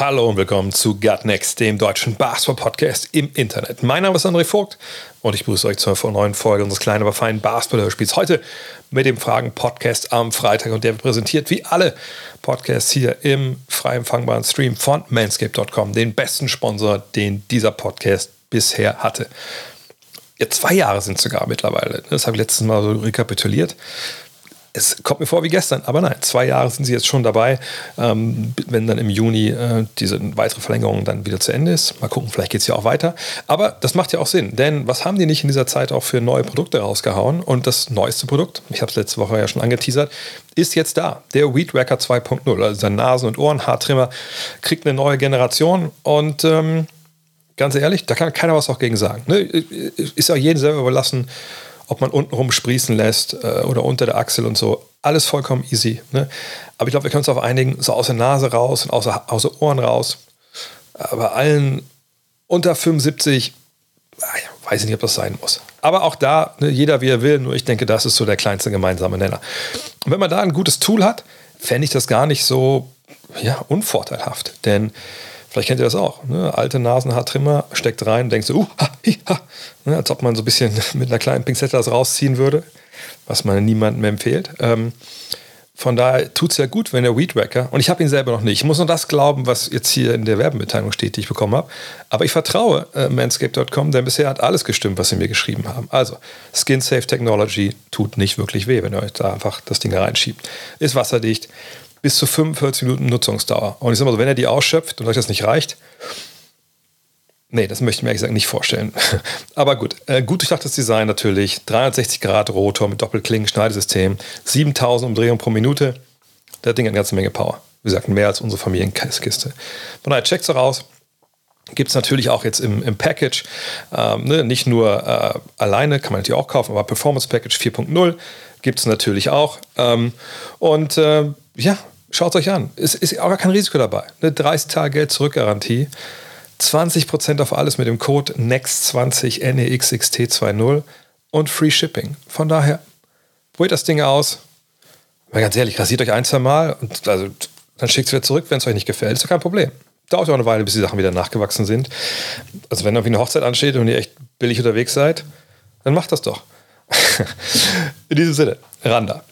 Hallo und willkommen zu Gut Next, dem deutschen Basketball-Podcast im Internet. Mein Name ist André Vogt und ich begrüße euch zur neuen Folge unseres kleinen, aber feinen Basketball-Hörspiels. Heute mit dem Fragen-Podcast am Freitag und der wird präsentiert wie alle Podcasts hier im frei empfangbaren Stream von manscape.com, den besten Sponsor, den dieser Podcast bisher hatte. Ja, zwei Jahre sind es sogar mittlerweile. Das habe ich letztes Mal so rekapituliert es kommt mir vor wie gestern, aber nein, zwei Jahre sind sie jetzt schon dabei. Ähm, wenn dann im Juni äh, diese weitere Verlängerung dann wieder zu Ende ist, mal gucken, vielleicht geht es ja auch weiter. Aber das macht ja auch Sinn, denn was haben die nicht in dieser Zeit auch für neue Produkte rausgehauen? Und das neueste Produkt, ich habe es letzte Woche ja schon angeteasert, ist jetzt da. Der Weed Wacker 2.0, also der Nasen- und Ohrenhaartrimmer, kriegt eine neue Generation und ähm, ganz ehrlich, da kann keiner was auch gegen sagen. Ne? Ist auch jedem selber überlassen ob man unten rum sprießen lässt äh, oder unter der Achsel und so. Alles vollkommen easy. Ne? Aber ich glaube, wir können uns darauf einigen, so aus der Nase raus und aus, aus den Ohren raus. Aber allen unter 75, ah weiß ich nicht, ob das sein muss. Aber auch da, ne, jeder wie er will, nur ich denke, das ist so der kleinste gemeinsame Nenner. Und wenn man da ein gutes Tool hat, fände ich das gar nicht so ja, unvorteilhaft. Denn Vielleicht kennt ihr das auch. Ne? Alte Nasenhaartrimmer steckt rein und denkt so, uh, ha, hi, ha. Ne? als ob man so ein bisschen mit einer kleinen Pinzette das rausziehen würde, was man niemandem empfiehlt. Ähm, von daher tut es ja gut, wenn der Weedwacker, und ich habe ihn selber noch nicht, ich muss nur das glauben, was jetzt hier in der Werbemitteilung steht, die ich bekommen habe, aber ich vertraue äh, manscape.com, denn bisher hat alles gestimmt, was sie mir geschrieben haben. Also, Skin Safe Technology tut nicht wirklich weh, wenn ihr euch da einfach das Ding reinschiebt. Ist wasserdicht, bis zu 45 Minuten Nutzungsdauer. Und ich sage mal so, wenn er die ausschöpft und euch das nicht reicht, nee, das möchte ich mir ehrlich gesagt nicht vorstellen. Aber gut, äh, gut durchdachtes Design natürlich, 360 Grad Rotor mit Doppelklingen, Schneidesystem, 7000 Umdrehungen pro Minute. Das Ding hat eine ganze Menge Power. Wie gesagt, mehr als unsere Familienkiste. Von daher checkt es raus. Gibt es natürlich auch jetzt im, im Package. Ähm, ne, nicht nur äh, alleine, kann man natürlich auch kaufen, aber Performance Package 4.0 gibt es natürlich auch. Ähm, und äh, ja, schaut es euch an. Es ist auch gar kein Risiko dabei. Eine 30 Tage Geld zurück Garantie. 20% auf alles mit dem Code NEXT20 NEXXT20 und Free Shipping. Von daher, probiert das Ding aus. Mal ganz ehrlich, rasiert euch ein, zwei Mal und also, dann schickt es wieder zurück, wenn es euch nicht gefällt. Ist doch kein Problem. Dauert ja auch eine Weile, bis die Sachen wieder nachgewachsen sind. Also wenn irgendwie eine Hochzeit ansteht und ihr echt billig unterwegs seid, dann macht das doch. In diesem Sinne, Randa.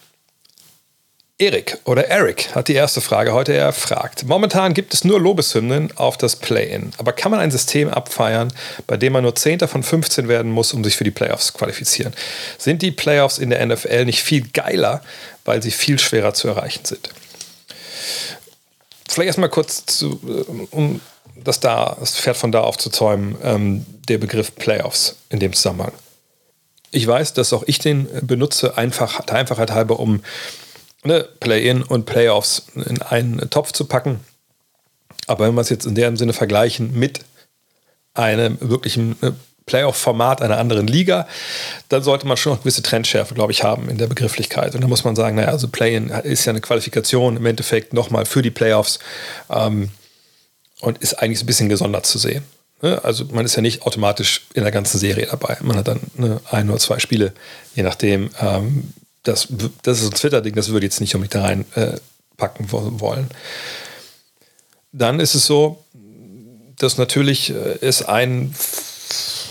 Erik oder Eric hat die erste Frage heute erfragt. Momentan gibt es nur Lobeshymnen auf das Play-In. Aber kann man ein System abfeiern, bei dem man nur Zehnter von 15 werden muss, um sich für die Playoffs zu qualifizieren? Sind die Playoffs in der NFL nicht viel geiler, weil sie viel schwerer zu erreichen sind? Vielleicht erstmal kurz, zu, um das, da, das Pferd von da aufzuzäumen, ähm, der Begriff Playoffs in dem Zusammenhang. Ich weiß, dass auch ich den benutze, einfach, der Einfachheit halber, um ne, Play-In und Playoffs in einen Topf zu packen. Aber wenn wir es jetzt in dem Sinne vergleichen mit einem wirklichen ne, Playoff-Format einer anderen Liga, dann sollte man schon noch gewisse Trendschärfe, glaube ich, haben in der Begrifflichkeit. Und da muss man sagen, naja, also Play-In ist ja eine Qualifikation im Endeffekt nochmal für die Playoffs ähm, und ist eigentlich so ein bisschen gesondert zu sehen. Ne? Also man ist ja nicht automatisch in der ganzen Serie dabei. Man hat dann ne, ein oder zwei Spiele, je nachdem, ähm, das, das ist ein Twitter-Ding, das würde ich jetzt nicht unbedingt da reinpacken äh, wollen. Dann ist es so, dass natürlich äh, es einen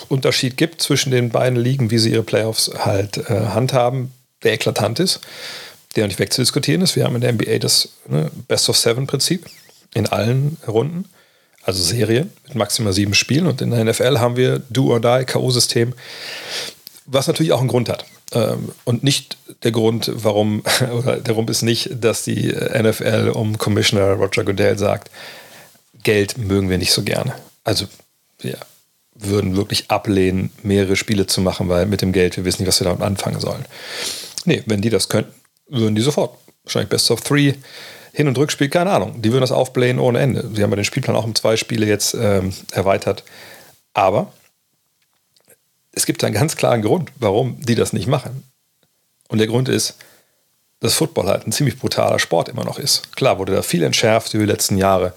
Unterschied gibt zwischen den beiden Ligen, wie sie ihre Playoffs halt äh, handhaben, der eklatant ist, der nicht wegzudiskutieren ist. Wir haben in der NBA das ne, Best of Seven Prinzip in allen Runden, also Serien mit maximal sieben Spielen. Und in der NFL haben wir Do or Die, K.O.-System, was natürlich auch einen Grund hat. Ähm, und nicht der Grund, warum, oder der Grund ist nicht, dass die NFL um Commissioner Roger Goodell sagt, Geld mögen wir nicht so gerne. Also wir würden wirklich ablehnen, mehrere Spiele zu machen, weil mit dem Geld, wir wissen nicht, was wir damit anfangen sollen. Nee, wenn die das könnten, würden die sofort. Wahrscheinlich Best of Three, Hin- und Rückspiel, keine Ahnung. Die würden das aufblähen ohne Ende. Sie haben ja den Spielplan auch um zwei Spiele jetzt ähm, erweitert. Aber es gibt einen ganz klaren Grund, warum die das nicht machen. Und der Grund ist, dass Football halt ein ziemlich brutaler Sport immer noch ist. Klar wurde da viel entschärft über die letzten Jahre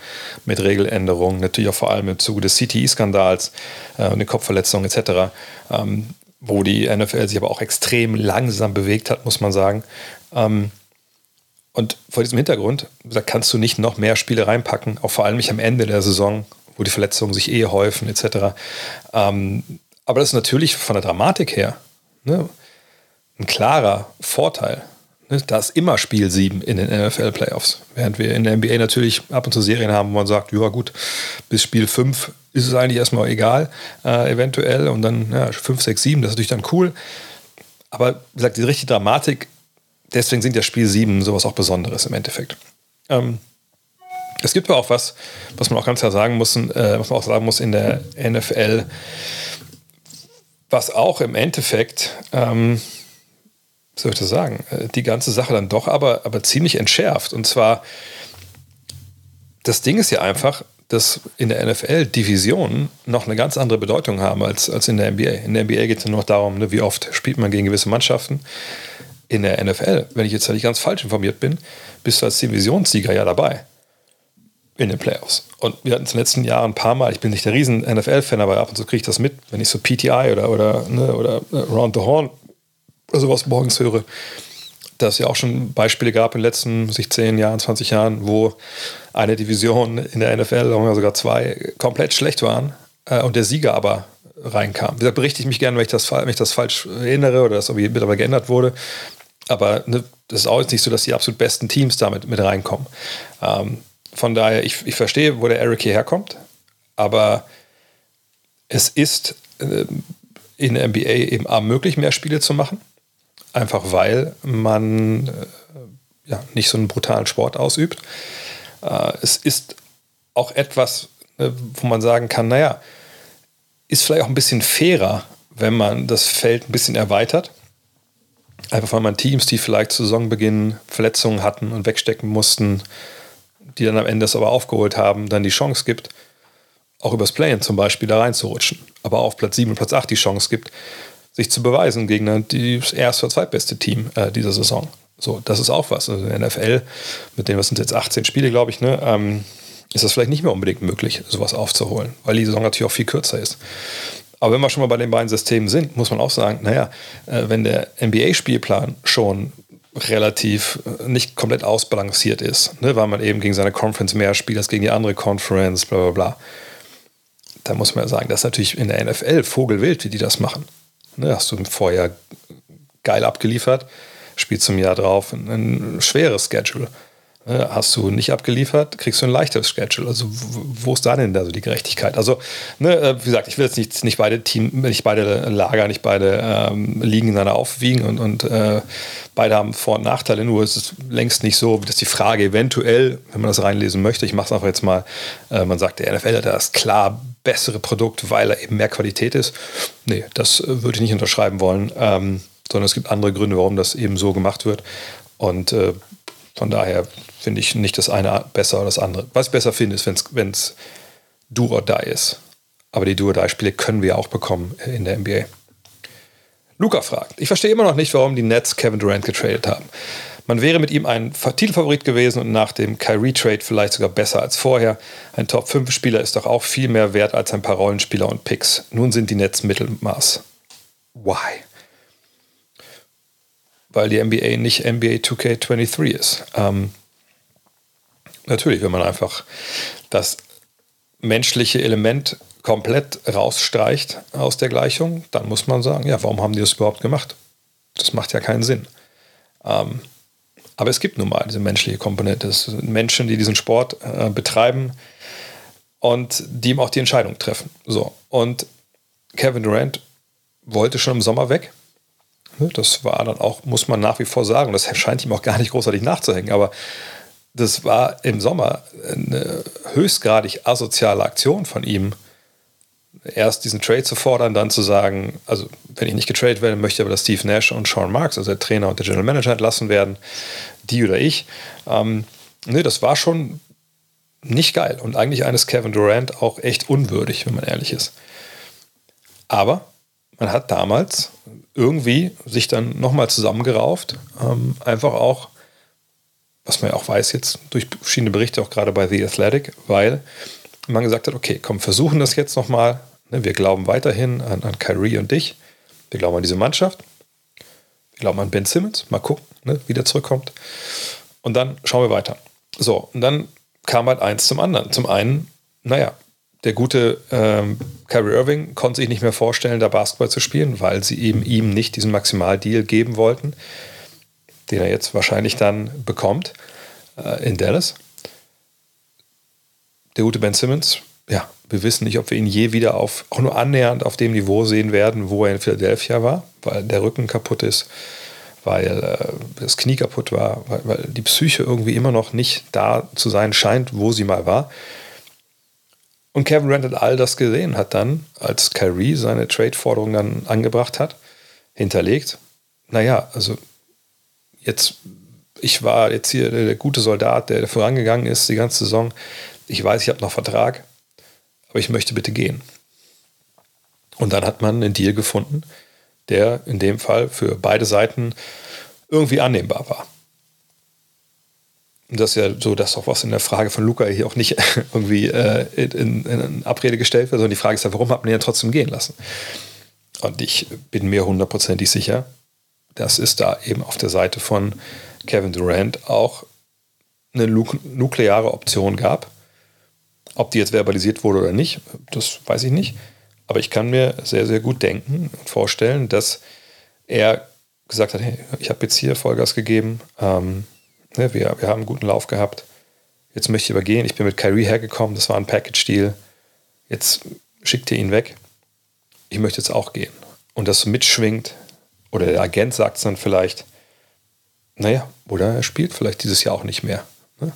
mit Regeländerungen, natürlich auch vor allem im Zuge des CTE-Skandals äh, und den Kopfverletzungen etc., ähm, wo die NFL sich aber auch extrem langsam bewegt hat, muss man sagen. Ähm, und vor diesem Hintergrund, da kannst du nicht noch mehr Spiele reinpacken, auch vor allem nicht am Ende der Saison, wo die Verletzungen sich eh häufen etc. Ähm, aber das ist natürlich von der Dramatik her ne, ein klarer Vorteil. Ne, da ist immer Spiel 7 in den NFL-Playoffs. Während wir in der NBA natürlich ab und zu Serien haben, wo man sagt, ja gut, bis Spiel 5 ist es eigentlich erstmal egal, äh, eventuell. Und dann ja, 5, 6, 7, das ist natürlich dann cool. Aber wie gesagt, die richtige Dramatik, deswegen sind ja Spiel 7 sowas auch Besonderes im Endeffekt. Ähm, es gibt aber auch was, was man auch ganz klar sagen muss, äh, was man auch sagen muss in der NFL, was auch im Endeffekt, ähm, soll ich das sagen, äh, die ganze Sache dann doch aber, aber ziemlich entschärft. Und zwar, das Ding ist ja einfach, dass in der NFL Divisionen noch eine ganz andere Bedeutung haben als, als in der NBA. In der NBA geht es nur noch darum, ne, wie oft spielt man gegen gewisse Mannschaften. In der NFL, wenn ich jetzt nicht ganz falsch informiert bin, bist du als Divisionssieger ja dabei in den Playoffs. Und wir hatten es in den letzten Jahren ein paar Mal, ich bin nicht der riesen NFL-Fan, aber ab und zu kriege ich das mit, wenn ich so PTI oder, oder, ne, oder äh, Round the Horn oder sowas morgens höre, dass es ja auch schon Beispiele gab in den letzten sich 10 Jahren, 20 Jahren, wo eine Division in der NFL, oder sogar zwei, komplett schlecht waren äh, und der Sieger aber reinkam. Gesagt, berichte ich mich gerne, wenn ich das, wenn ich das falsch erinnere oder das irgendwie mittlerweile geändert wurde. Aber ne, ist auch jetzt nicht so, dass die absolut besten Teams damit mit reinkommen. Ähm, von daher, ich, ich verstehe, wo der Eric hierher kommt, aber es ist äh, in der NBA eben A möglich, mehr Spiele zu machen. Einfach weil man äh, ja, nicht so einen brutalen Sport ausübt. Äh, es ist auch etwas, äh, wo man sagen kann, naja, ist vielleicht auch ein bisschen fairer, wenn man das Feld ein bisschen erweitert. Einfach weil man Teams, die vielleicht zu Saisonbeginn Verletzungen hatten und wegstecken mussten, die dann am Ende es aber aufgeholt haben, dann die Chance gibt, auch übers Playen zum Beispiel da reinzurutschen. Aber auf Platz 7 und Platz 8 die Chance gibt, sich zu beweisen gegen das erste oder zweitbeste Team äh, dieser Saison. So, das ist auch was. Also in der NFL, mit dem, was sind jetzt 18 Spiele, glaube ich, ne, ähm, ist das vielleicht nicht mehr unbedingt möglich, sowas aufzuholen, weil die Saison natürlich auch viel kürzer ist. Aber wenn wir schon mal bei den beiden Systemen sind, muss man auch sagen, naja, äh, wenn der NBA-Spielplan schon relativ äh, nicht komplett ausbalanciert ist, ne, weil man eben gegen seine Conference mehr spielt als gegen die andere Conference, bla bla bla. Da muss man ja sagen, das ist natürlich in der NFL Vogelwild, wie die das machen. Ne, hast du vorher geil abgeliefert, spielst zum Jahr drauf ein, ein schweres Schedule. Ne, hast du nicht abgeliefert, kriegst du ein leichteres Schedule. Also wo ist da denn da so die Gerechtigkeit? Also, ne, äh, wie gesagt, ich will jetzt nicht, nicht beide Team, nicht beide Lager, nicht beide ähm, Ligen ineinander aufwiegen und, und äh, beide haben Vor- und Nachteile, nur es ist längst nicht so, dass die Frage eventuell, wenn man das reinlesen möchte, ich mache es einfach jetzt mal, äh, man sagt, der NFL hat das klar bessere Produkt, weil er eben mehr Qualität ist. Nee, das äh, würde ich nicht unterschreiben wollen, ähm, sondern es gibt andere Gründe, warum das eben so gemacht wird. Und äh, von daher finde ich nicht das eine besser oder das andere. Was ich besser finde, ist, wenn es do or die ist. Aber die do or die Spiele können wir auch bekommen in der NBA. Luca fragt, ich verstehe immer noch nicht, warum die Nets Kevin Durant getradet haben. Man wäre mit ihm ein Titelfavorit gewesen und nach dem Kyrie-Trade vielleicht sogar besser als vorher. Ein Top-5-Spieler ist doch auch viel mehr wert als ein paar Rollenspieler und Picks. Nun sind die Nets Mittelmaß. Why? Weil die NBA nicht NBA 2K23 ist. Ähm, Natürlich, wenn man einfach das menschliche Element komplett rausstreicht aus der Gleichung, dann muss man sagen, ja, warum haben die das überhaupt gemacht? Das macht ja keinen Sinn. Ähm, aber es gibt nun mal diese menschliche Komponente. Es sind Menschen, die diesen Sport äh, betreiben und die ihm auch die Entscheidung treffen. So. Und Kevin Durant wollte schon im Sommer weg. Das war dann auch, muss man nach wie vor sagen, das scheint ihm auch gar nicht großartig nachzuhängen, aber das war im Sommer eine höchstgradig asoziale Aktion von ihm. Erst diesen Trade zu fordern, dann zu sagen, also wenn ich nicht getradet werde, möchte ich aber, dass Steve Nash und Sean Marks, also der Trainer und der General Manager, entlassen werden, die oder ich. Ähm, nee, das war schon nicht geil und eigentlich eines Kevin Durant auch echt unwürdig, wenn man ehrlich ist. Aber man hat damals irgendwie sich dann nochmal zusammengerauft, ähm, einfach auch, was man ja auch weiß jetzt durch verschiedene Berichte, auch gerade bei The Athletic, weil man gesagt hat, okay, komm, versuchen das jetzt nochmal. Ne, wir glauben weiterhin an, an Kyrie und dich. Wir glauben an diese Mannschaft. Wir glauben an Ben Simmons. Mal gucken, ne, wie der zurückkommt. Und dann schauen wir weiter. So, und dann kam halt eins zum anderen. Zum einen, naja, der gute ähm, Kyrie Irving konnte sich nicht mehr vorstellen, da Basketball zu spielen, weil sie eben ihm nicht diesen Maximaldeal geben wollten, den er jetzt wahrscheinlich dann bekommt äh, in Dallas. Der gute Ben Simmons, ja, wir wissen nicht, ob wir ihn je wieder auf, auch nur annähernd auf dem Niveau sehen werden, wo er in Philadelphia war, weil der Rücken kaputt ist, weil äh, das Knie kaputt war, weil, weil die Psyche irgendwie immer noch nicht da zu sein scheint, wo sie mal war. Und Kevin Durant hat all das gesehen, hat dann, als Kyrie seine Trade-Forderung dann angebracht hat, hinterlegt, naja, also jetzt, ich war jetzt hier der, der gute Soldat, der vorangegangen ist die ganze Saison. Ich weiß, ich habe noch Vertrag, aber ich möchte bitte gehen. Und dann hat man einen Deal gefunden, der in dem Fall für beide Seiten irgendwie annehmbar war. Und das ist ja so das auch, was in der Frage von Luca hier auch nicht irgendwie äh, in, in, Abrede gestellt wird, sondern die Frage ist ja, warum hat man ihn ja trotzdem gehen lassen? Und ich bin mir hundertprozentig sicher, dass es da eben auf der Seite von Kevin Durant auch eine nukleare Option gab. Ob die jetzt verbalisiert wurde oder nicht, das weiß ich nicht. Aber ich kann mir sehr, sehr gut denken und vorstellen, dass er gesagt hat, hey, ich habe jetzt hier Vollgas gegeben, ähm, Ne, wir, wir haben einen guten Lauf gehabt. Jetzt möchte ich übergehen. Ich bin mit Kyrie hergekommen. Das war ein Package-Deal. Jetzt schickt ihr ihn weg. Ich möchte jetzt auch gehen. Und das mitschwingt. Oder der Agent sagt es dann vielleicht. Naja, oder er spielt vielleicht dieses Jahr auch nicht mehr. Ne?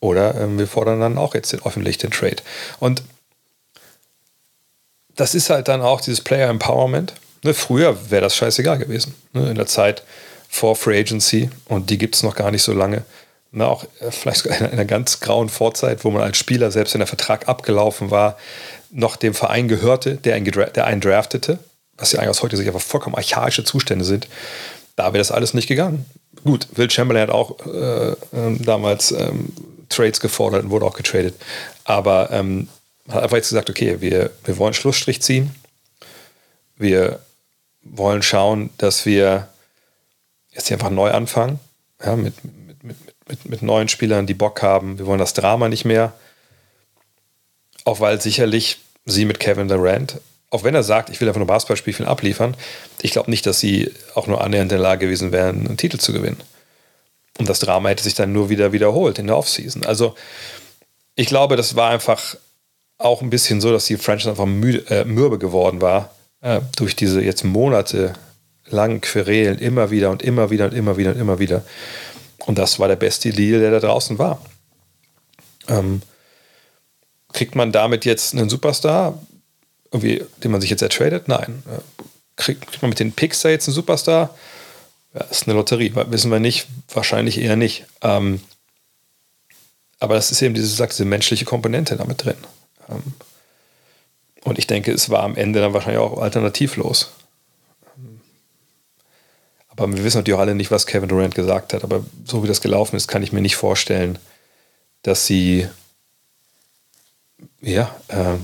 Oder ähm, wir fordern dann auch jetzt den, öffentlich den Trade. Und das ist halt dann auch dieses Player Empowerment. Ne, früher wäre das scheißegal gewesen. Ne, in der Zeit, vor Free Agency und die gibt es noch gar nicht so lange. Na, auch äh, vielleicht sogar in einer ganz grauen Vorzeit, wo man als Spieler, selbst wenn der Vertrag abgelaufen war, noch dem Verein gehörte, der einen, der einen draftete, was ja eigentlich aus heutiger Sicht einfach vollkommen archaische Zustände sind, da wäre das alles nicht gegangen. Gut, Will Chamberlain hat auch äh, äh, damals ähm, Trades gefordert und wurde auch getradet. Aber ähm, hat einfach jetzt gesagt, okay, wir, wir wollen Schlussstrich ziehen. Wir wollen schauen, dass wir jetzt hier einfach neu anfangen, ja, mit, mit, mit, mit, mit neuen Spielern, die Bock haben. Wir wollen das Drama nicht mehr. Auch weil sicherlich sie mit Kevin Durant, auch wenn er sagt, ich will einfach nur Basketballspielen abliefern, ich glaube nicht, dass sie auch nur annähernd in der Lage gewesen wären, einen Titel zu gewinnen. Und das Drama hätte sich dann nur wieder wiederholt in der Offseason. Also ich glaube, das war einfach auch ein bisschen so, dass die Franchise einfach müde, äh, mürbe geworden war äh, durch diese jetzt Monate langen Querelen immer wieder und immer wieder und immer wieder und immer wieder. Und das war der beste Deal, der da draußen war. Ähm, kriegt man damit jetzt einen Superstar, irgendwie, den man sich jetzt ertradet? Nein. Äh, kriegt, man mit den Picks da jetzt einen Superstar? Ja, ist eine Lotterie, wissen wir nicht, wahrscheinlich eher nicht. Ähm, aber das ist eben diese, diese menschliche Komponente damit drin. Ähm, und ich denke, es war am Ende dann wahrscheinlich auch alternativlos. Aber wir wissen natürlich auch alle nicht, was Kevin Durant gesagt hat. Aber so wie das gelaufen ist, kann ich mir nicht vorstellen, dass sie, ja, äh,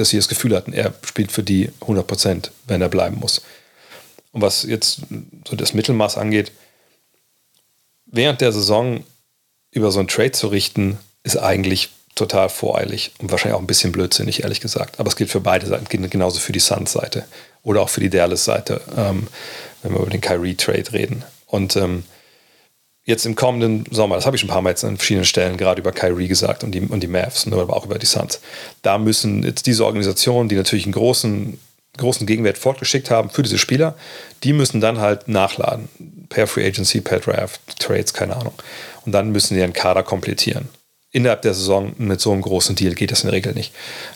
dass sie das Gefühl hatten, er spielt für die 100 Prozent, wenn er bleiben muss. Und was jetzt so das Mittelmaß angeht, während der Saison über so einen Trade zu richten, ist eigentlich total voreilig und wahrscheinlich auch ein bisschen blödsinnig, ehrlich gesagt. Aber es gilt für beide Seiten, genauso für die Suns-Seite oder auch für die Dallas-Seite. Ähm, wenn wir über den Kyrie-Trade reden. Und ähm, jetzt im kommenden Sommer, das habe ich schon ein paar Mal jetzt an verschiedenen Stellen gerade über Kyrie gesagt und die, und die Mavs, ne, aber auch über die Suns. Da müssen jetzt diese Organisationen, die natürlich einen großen, großen Gegenwert fortgeschickt haben für diese Spieler, die müssen dann halt nachladen. Per Free Agency, per Draft, Trades, keine Ahnung. Und dann müssen sie ihren Kader komplettieren. Innerhalb der Saison mit so einem großen Deal geht das in der Regel nicht.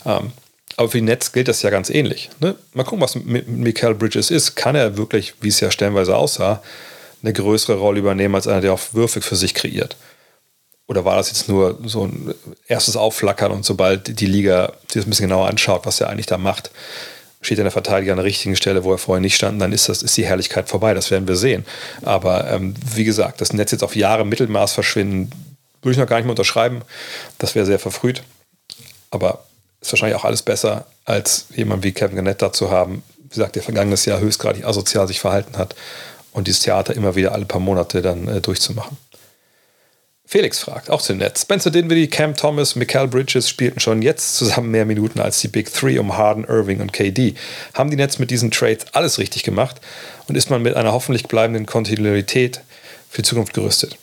Ähm, aber für die Nets gilt das ja ganz ähnlich. Ne? Mal gucken, was mit Michael Bridges ist. Kann er wirklich, wie es ja stellenweise aussah, eine größere Rolle übernehmen als einer, der auch Würfe für sich kreiert? Oder war das jetzt nur so ein erstes Aufflackern und sobald die Liga sich das ein bisschen genauer anschaut, was er eigentlich da macht, steht der Verteidiger an der richtigen Stelle, wo er vorher nicht stand, dann ist, das, ist die Herrlichkeit vorbei. Das werden wir sehen. Aber ähm, wie gesagt, das Netz jetzt auf Jahre Mittelmaß verschwinden, würde ich noch gar nicht mehr unterschreiben. Das wäre sehr verfrüht. Aber ist wahrscheinlich auch alles besser, als jemand wie Kevin Garnett da zu haben, wie gesagt, der vergangenes Jahr höchstgradig asozial sich verhalten hat und dieses Theater immer wieder alle paar Monate dann äh, durchzumachen. Felix fragt, auch zu Netz. Spencer Dinwiddie, Cam Thomas, Mikael Bridges spielten schon jetzt zusammen mehr Minuten als die Big Three um Harden, Irving und KD. Haben die Nets mit diesen Trades alles richtig gemacht und ist man mit einer hoffentlich bleibenden Kontinuität für die Zukunft gerüstet?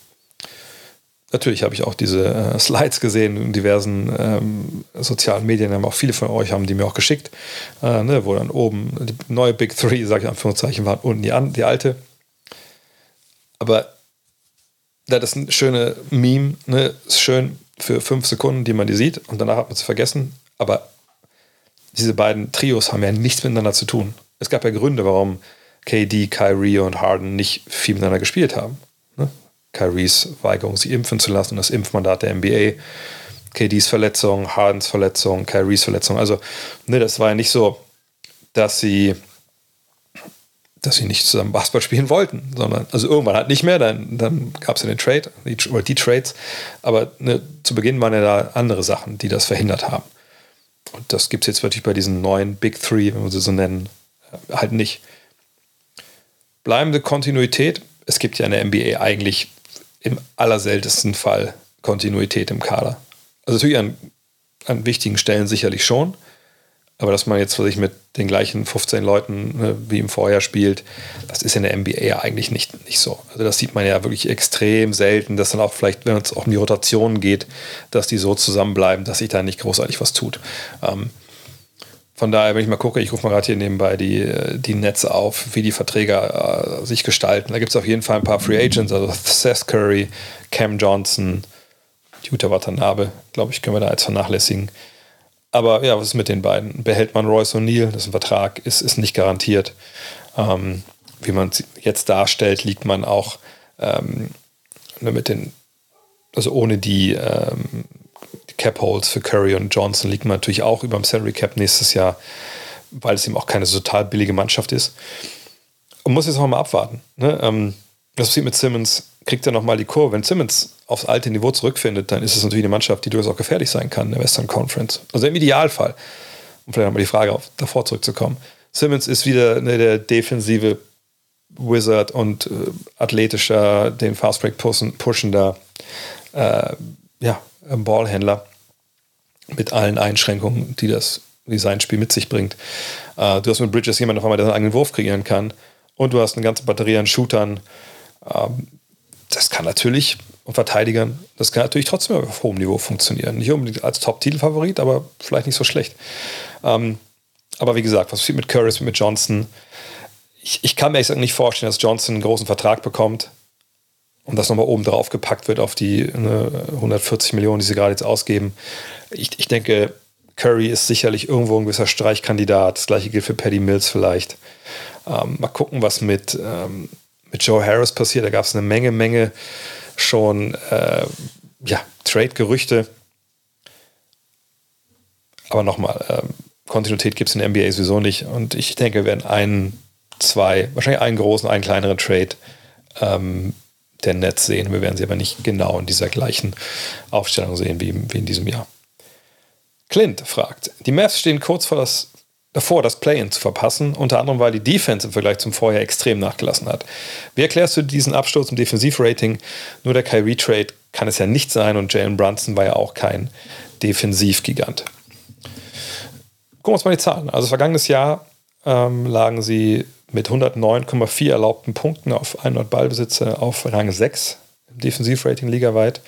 Natürlich habe ich auch diese äh, Slides gesehen in diversen ähm, sozialen Medien, haben auch viele von euch haben die mir auch geschickt, äh, ne, wo dann oben die neue Big Three, sage ich Anführungszeichen, waren unten die, die alte. Aber das ist ein schöne Meme, ne? ist schön für fünf Sekunden, die man die sieht und danach hat man es vergessen. Aber diese beiden Trios haben ja nichts miteinander zu tun. Es gab ja Gründe, warum KD, Kyrie und Harden nicht viel miteinander gespielt haben. Ne? Kyries Weigerung, sich impfen zu lassen, das Impfmandat der NBA, KDs Verletzung, Hardens Verletzung, Kyries Verletzung. Also, ne, das war ja nicht so, dass sie dass sie nicht zusammen Basketball spielen wollten, sondern also irgendwann halt nicht mehr, dann, dann gab es ja den Trade die, oder die Trades, aber ne, zu Beginn waren ja da andere Sachen, die das verhindert haben. Und das gibt es jetzt wirklich bei diesen neuen Big Three, wenn wir sie so nennen, äh, halt nicht. Bleibende Kontinuität, es gibt ja in der NBA eigentlich im allerseltensten Fall Kontinuität im Kader. Also natürlich an, an wichtigen Stellen sicherlich schon, aber dass man jetzt sich mit den gleichen 15 Leuten ne, wie im Vorjahr spielt, das ist in der NBA eigentlich nicht, nicht so. Also das sieht man ja wirklich extrem selten, dass dann auch vielleicht, wenn es auch um die Rotation geht, dass die so zusammenbleiben, dass sich da nicht großartig was tut. Ähm, von daher, wenn ich mal gucke, ich rufe mal gerade hier nebenbei die, die Netze auf, wie die Verträge äh, sich gestalten. Da gibt es auf jeden Fall ein paar Free Agents, also Seth Curry, Cam Johnson, Utah Watanabe, glaube ich, können wir da als vernachlässigen. Aber ja, was ist mit den beiden? Behält man Royce O'Neill? Das ist ein Vertrag, ist, ist nicht garantiert. Ähm, wie man es jetzt darstellt, liegt man auch ähm, mit den, also ohne die, ähm, die Cap Holes für Curry und Johnson liegt man natürlich auch über dem Salary Cap nächstes Jahr, weil es eben auch keine so total billige Mannschaft ist. Und muss jetzt auch mal abwarten. Ne? Ähm, was passiert mit Simmons? Kriegt er nochmal die Kurve? Wenn Simmons aufs alte Niveau zurückfindet, dann ist es natürlich eine Mannschaft, die durchaus auch gefährlich sein kann in der Western Conference. Also im Idealfall. Um vielleicht nochmal die Frage auf, davor zurückzukommen. Simmons ist wieder ne, der defensive Wizard und äh, athletischer, den Fastbreak pushender äh, ja, Ballhändler mit allen Einschränkungen, die das Designspiel mit sich bringt. Äh, du hast mit Bridges jemanden auf einmal, der seinen eigenen Wurf kreieren kann. Und du hast eine ganze Batterie an Shootern. Das kann natürlich und Verteidigern, das kann natürlich trotzdem auf hohem Niveau funktionieren. Nicht unbedingt als Top-Titelfavorit, aber vielleicht nicht so schlecht. Ähm, aber wie gesagt, was passiert mit Curris, mit Johnson? Ich, ich kann mir ehrlich nicht vorstellen, dass Johnson einen großen Vertrag bekommt und das nochmal oben drauf gepackt wird auf die ne, 140 Millionen, die sie gerade jetzt ausgeben. Ich, ich denke, Curry ist sicherlich irgendwo ein gewisser Streichkandidat. Das gleiche gilt für Paddy Mills vielleicht. Ähm, mal gucken, was mit, ähm, mit Joe Harris passiert. Da gab es eine Menge, Menge schon äh, ja, Trade-Gerüchte. Aber nochmal, äh, Kontinuität gibt es in der NBA sowieso nicht. Und ich denke, wir werden einen, zwei, wahrscheinlich einen großen, einen kleineren Trade ähm, der Nets sehen. Wir werden sie aber nicht genau in dieser gleichen Aufstellung sehen wie, wie in diesem Jahr. Clint fragt, die Mavs stehen kurz vor das davor, das Play-In zu verpassen, unter anderem, weil die Defense im Vergleich zum Vorjahr extrem nachgelassen hat. Wie erklärst du diesen Absturz im Defensivrating? Nur der Kyrie-Trade kann es ja nicht sein und Jalen Brunson war ja auch kein Defensivgigant. Gucken wir uns mal die Zahlen. Also vergangenes Jahr ähm, lagen sie mit 109,4 erlaubten Punkten auf 100 Ballbesitzer auf Rang 6 im Defensivrating ligaweit.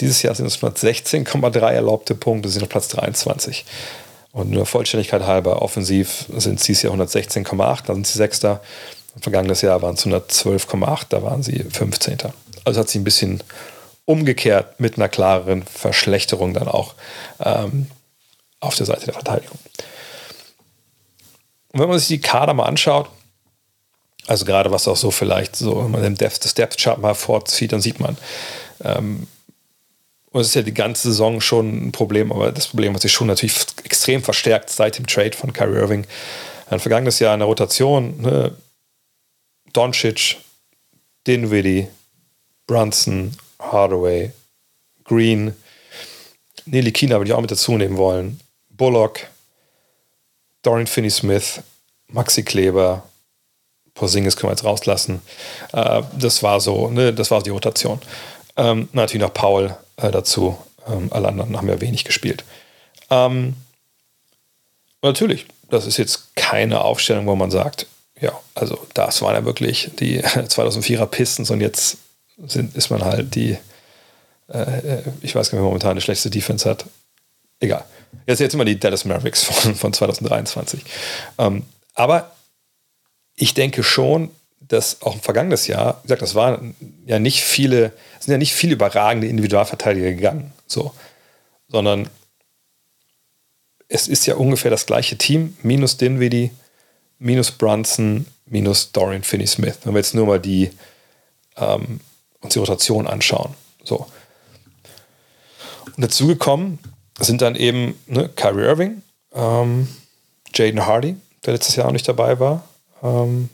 Dieses Jahr sind es 116,3 erlaubte Punkte, sind auf Platz 23. Und nur Vollständigkeit halber, offensiv sind sie dieses Jahr 116,8, da sind sie Sechster. Vergangenes Jahr waren es 112,8, da waren sie 15. Also hat sie ein bisschen umgekehrt mit einer klareren Verschlechterung dann auch ähm, auf der Seite der Verteidigung. Und wenn man sich die Kader mal anschaut, also gerade was auch so vielleicht so, wenn man den Depth, das Depth Chart mal vorzieht, dann sieht man, ähm, und es ist ja die ganze Saison schon ein Problem, aber das Problem hat sich schon natürlich extrem verstärkt seit dem Trade von Kyrie Irving. Ein vergangenes Jahr in der Rotation, ne? Doncic, Dinwiddie, Brunson, Hardaway, Green, Nelly Kina würde ich auch mit dazu nehmen wollen, Bullock, Dorian Finney-Smith, Maxi Kleber, Porzingis können wir jetzt rauslassen. Äh, das war so, ne, das war die Rotation. Ähm, natürlich noch Paul äh, dazu. Ähm, alle anderen haben ja wenig gespielt. Ähm, natürlich, das ist jetzt keine Aufstellung, wo man sagt, ja, also das waren ja wirklich die 2004er Pistons und jetzt sind, ist man halt die, äh, ich weiß gar nicht, wer momentan eine schlechteste Defense hat. Egal. Jetzt jetzt immer die Dallas Mavericks von, von 2023. Ähm, aber ich denke schon, dass auch im vergangenen Jahr, wie gesagt, das waren ja nicht viele, sind ja nicht viele überragende Individualverteidiger gegangen, so, sondern es ist ja ungefähr das gleiche Team, minus Dinwiddie, minus Brunson, minus Dorian Finney-Smith. Wenn wir jetzt nur mal die ähm, uns die Rotation anschauen. So. Und dazu gekommen sind dann eben ne, Kyrie Irving, ähm, Jaden Hardy, der letztes Jahr auch nicht dabei war. Ähm,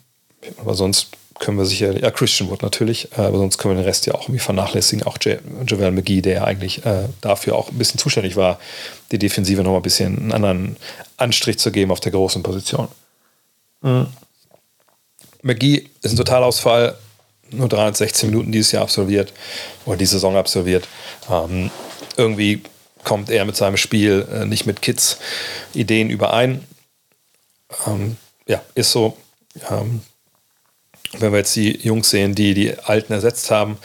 aber sonst können wir sicher, ja, Christian Wood natürlich, äh, aber sonst können wir den Rest ja auch irgendwie vernachlässigen. Auch Javel McGee, der ja eigentlich äh, dafür auch ein bisschen zuständig war, die Defensive noch mal ein bisschen einen anderen Anstrich zu geben auf der großen Position. Mhm. McGee ist ein Totalausfall, nur 316 Minuten dieses Jahr absolviert oder die Saison absolviert. Ähm, irgendwie kommt er mit seinem Spiel äh, nicht mit Kids Ideen überein. Ähm, ja, ist so. Ähm, wenn wir jetzt die Jungs sehen, die die Alten ersetzt haben,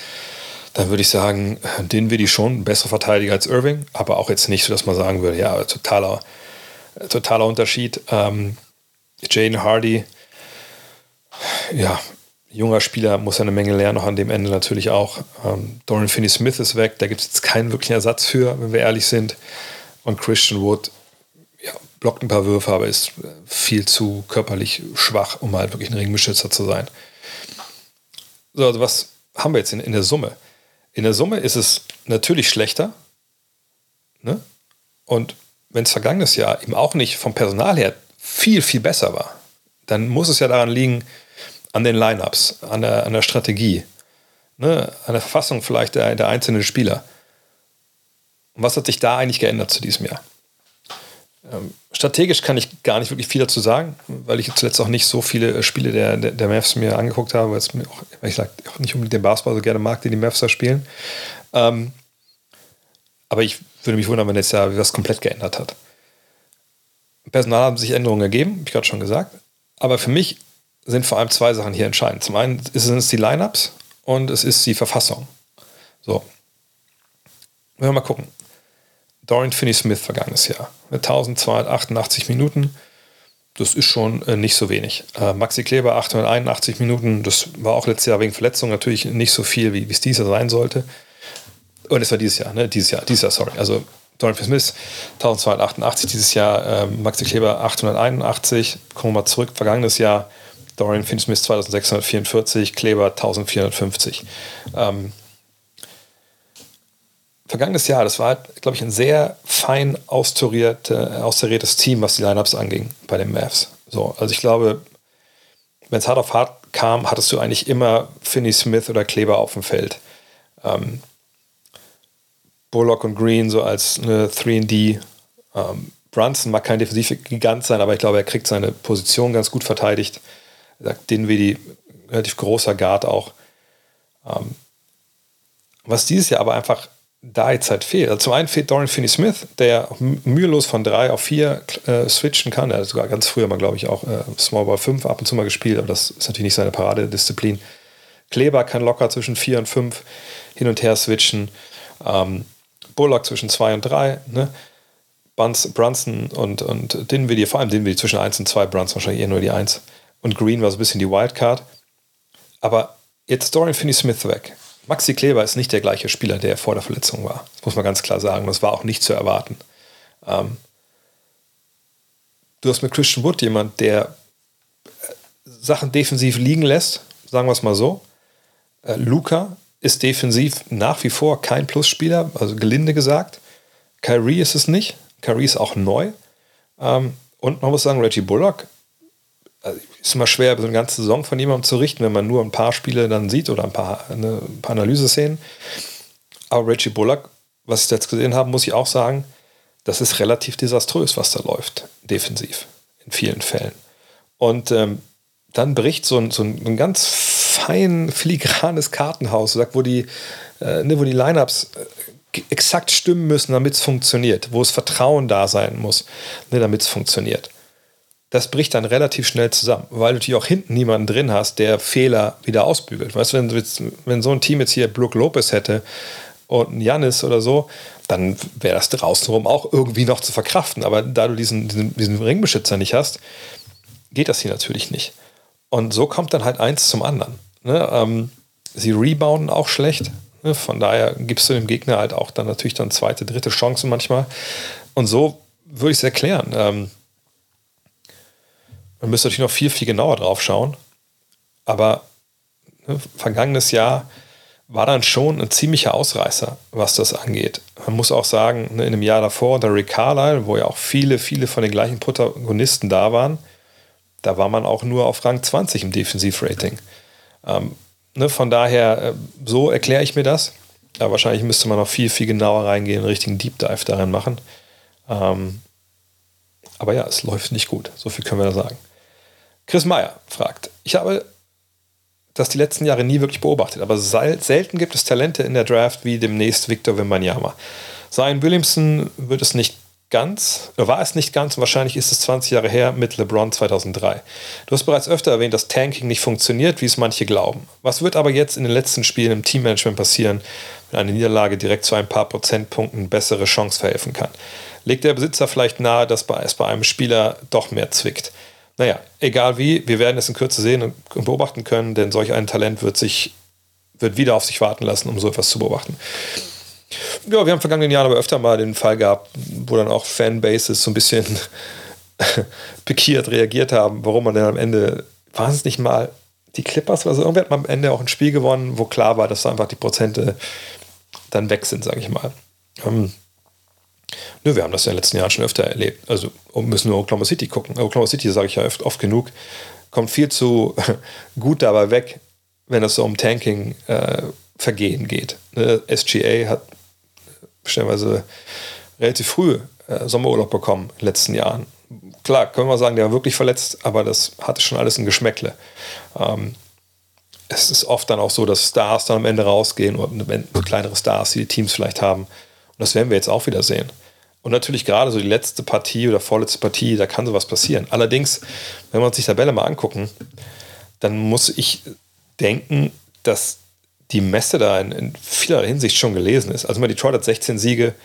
dann würde ich sagen, den wir die schon bessere Verteidiger als Irving, aber auch jetzt nicht so, dass man sagen würde, ja, totaler, totaler Unterschied. Ähm, Jane Hardy, ja, junger Spieler, muss eine Menge lernen, noch an dem Ende natürlich auch. Ähm, Dorian Finney-Smith ist weg, da gibt es jetzt keinen wirklichen Ersatz für, wenn wir ehrlich sind. Und Christian Wood, ja, blockt ein paar Würfe, aber ist viel zu körperlich schwach, um halt wirklich ein Ringbeschützer zu sein. So, also was haben wir jetzt in, in der Summe? In der Summe ist es natürlich schlechter. Ne? Und wenn es vergangenes Jahr eben auch nicht vom Personal her viel, viel besser war, dann muss es ja daran liegen, an den Lineups, an der, an der Strategie, ne? an der Verfassung vielleicht der, der einzelnen Spieler. Und was hat sich da eigentlich geändert zu diesem Jahr? Ähm, strategisch kann ich gar nicht wirklich viel dazu sagen, weil ich zuletzt auch nicht so viele Spiele der, der, der Mavs mir angeguckt habe, weil es auch, ich auch nicht unbedingt den Basketball so gerne mag, den die Mavs da spielen. Ähm, aber ich würde mich wundern, wenn jetzt ja was komplett geändert hat. Personal haben sich Änderungen ergeben, habe ich gerade schon gesagt. Aber für mich sind vor allem zwei Sachen hier entscheidend. Zum einen sind es die Lineups und es ist die Verfassung. So. Wenn wir mal gucken. Dorian Finney-Smith vergangenes Jahr. Mit 1288 Minuten. Das ist schon äh, nicht so wenig. Äh, Maxi Kleber 881 Minuten. Das war auch letztes Jahr wegen Verletzung natürlich nicht so viel, wie es dieses Jahr sein sollte. Und es war dieses Jahr, ne? Dieses Jahr, dieses Jahr, sorry. Also Dorian Finney-Smith 1288 dieses Jahr. Äh, Maxi Kleber 881. Kommen wir mal zurück. Vergangenes Jahr Dorian Finney-Smith 2644. Kleber 1450. Ähm, vergangenes Jahr, das war, halt, glaube ich, ein sehr fein austariertes Team, was die Lineups anging bei den Mavs. So, also ich glaube, wenn es hart auf hart kam, hattest du eigentlich immer Finney Smith oder Kleber auf dem Feld. Ähm, Bullock und Green so als eine 3D. Ähm, Brunson mag kein Defensivgigant sein, aber ich glaube, er kriegt seine Position ganz gut verteidigt. Er den wie die relativ großer Guard auch. Ähm, was dieses Jahr aber einfach da jetzt halt fehlt. Also zum einen fehlt Dorian Finney-Smith, der mühelos von drei auf vier äh, switchen kann. Er hat sogar ganz früher mal, glaube ich, auch äh, Small Ball 5 ab und zu mal gespielt, aber das ist natürlich nicht seine Paradedisziplin. Kleber kann locker zwischen vier und fünf hin und her switchen. Ähm, Bullock zwischen zwei und drei. Ne? Brunson und, und Dinwiddie, vor allem Dinwiddie zwischen eins und zwei, Brunson wahrscheinlich eher nur die eins. Und Green war so ein bisschen die Wildcard. Aber jetzt Dorian Finney-Smith weg. Maxi Kleber ist nicht der gleiche Spieler, der vor der Verletzung war. Das muss man ganz klar sagen. Das war auch nicht zu erwarten. Ähm, du hast mit Christian Wood jemand, der äh, Sachen defensiv liegen lässt, sagen wir es mal so. Äh, Luca ist defensiv nach wie vor kein Plusspieler, also gelinde gesagt. Kyrie ist es nicht. Kyrie ist auch neu. Ähm, und man muss sagen, Reggie Bullock also ist immer schwer, so eine ganze Saison von jemandem zu richten, wenn man nur ein paar Spiele dann sieht oder ein paar, eine, ein paar Analyseszenen. Aber Reggie Bullock, was ich jetzt gesehen habe, muss ich auch sagen, das ist relativ desaströs, was da läuft, defensiv, in vielen Fällen. Und ähm, dann bricht so ein, so ein, ganz fein filigranes Kartenhaus, wo die, äh, ne, die Lineups äh, exakt stimmen müssen, damit es funktioniert, wo es Vertrauen da sein muss, ne, damit es funktioniert das bricht dann relativ schnell zusammen, weil du natürlich auch hinten niemanden drin hast, der Fehler wieder ausbügelt. Weißt du, wenn, wenn so ein Team jetzt hier Brook Lopez hätte und ein Janis oder so, dann wäre das draußenrum auch irgendwie noch zu verkraften. Aber da du diesen, diesen, diesen Ringbeschützer nicht hast, geht das hier natürlich nicht. Und so kommt dann halt eins zum anderen. Ne? Ähm, sie rebounden auch schlecht. Ne? Von daher gibst du dem Gegner halt auch dann natürlich dann zweite, dritte Chancen manchmal. Und so würde ich es erklären. Ähm, man müsste natürlich noch viel, viel genauer drauf schauen. Aber ne, vergangenes Jahr war dann schon ein ziemlicher Ausreißer, was das angeht. Man muss auch sagen, ne, in dem Jahr davor unter Rick Carlisle, wo ja auch viele, viele von den gleichen Protagonisten da waren, da war man auch nur auf Rang 20 im Defensivrating. Ähm, ne, von daher, äh, so erkläre ich mir das. Aber wahrscheinlich müsste man noch viel, viel genauer reingehen, einen richtigen Deep Dive darin machen. Ähm, aber ja, es läuft nicht gut. So viel können wir da sagen. Chris Meyer fragt, ich habe das die letzten Jahre nie wirklich beobachtet, aber selten gibt es Talente in der Draft wie demnächst Victor Wembanyama. Sein Williamson wird es nicht ganz, war es nicht ganz und wahrscheinlich ist es 20 Jahre her mit LeBron 2003. Du hast bereits öfter erwähnt, dass Tanking nicht funktioniert, wie es manche glauben. Was wird aber jetzt in den letzten Spielen im Teammanagement passieren, wenn eine Niederlage direkt zu ein paar Prozentpunkten bessere Chance verhelfen kann? Legt der Besitzer vielleicht nahe, dass es bei einem Spieler doch mehr zwickt? Naja, egal wie, wir werden es in Kürze sehen und beobachten können, denn solch ein Talent wird sich, wird wieder auf sich warten lassen, um so etwas zu beobachten. Ja, wir haben vergangenen Jahren aber öfter mal den Fall gehabt, wo dann auch Fanbases so ein bisschen pikiert reagiert haben, warum man dann am Ende, waren es nicht mal die Clippers oder so, irgendwer hat am Ende auch ein Spiel gewonnen, wo klar war, dass einfach die Prozente dann weg sind, sage ich mal. Ähm, Nö, wir haben das ja in den letzten Jahren schon öfter erlebt. Also müssen nur Oklahoma City gucken. Oklahoma City, sage ich ja oft, oft, genug, kommt viel zu gut dabei weg, wenn es so um Tanking-Vergehen äh, geht. Ne? SGA hat stellenweise relativ früh äh, Sommerurlaub bekommen in den letzten Jahren. Klar, können wir sagen, der war wirklich verletzt, aber das hatte schon alles ein Geschmäckle. Ähm, es ist oft dann auch so, dass Stars dann am Ende rausgehen oder kleinere Stars, die die Teams vielleicht haben. Und das werden wir jetzt auch wieder sehen. Und natürlich gerade so die letzte Partie oder vorletzte Partie, da kann sowas passieren. Allerdings, wenn wir uns die Tabelle mal angucken, dann muss ich denken, dass die Messe da in, in vieler Hinsicht schon gelesen ist. Also mal Detroit hat 16 Siege,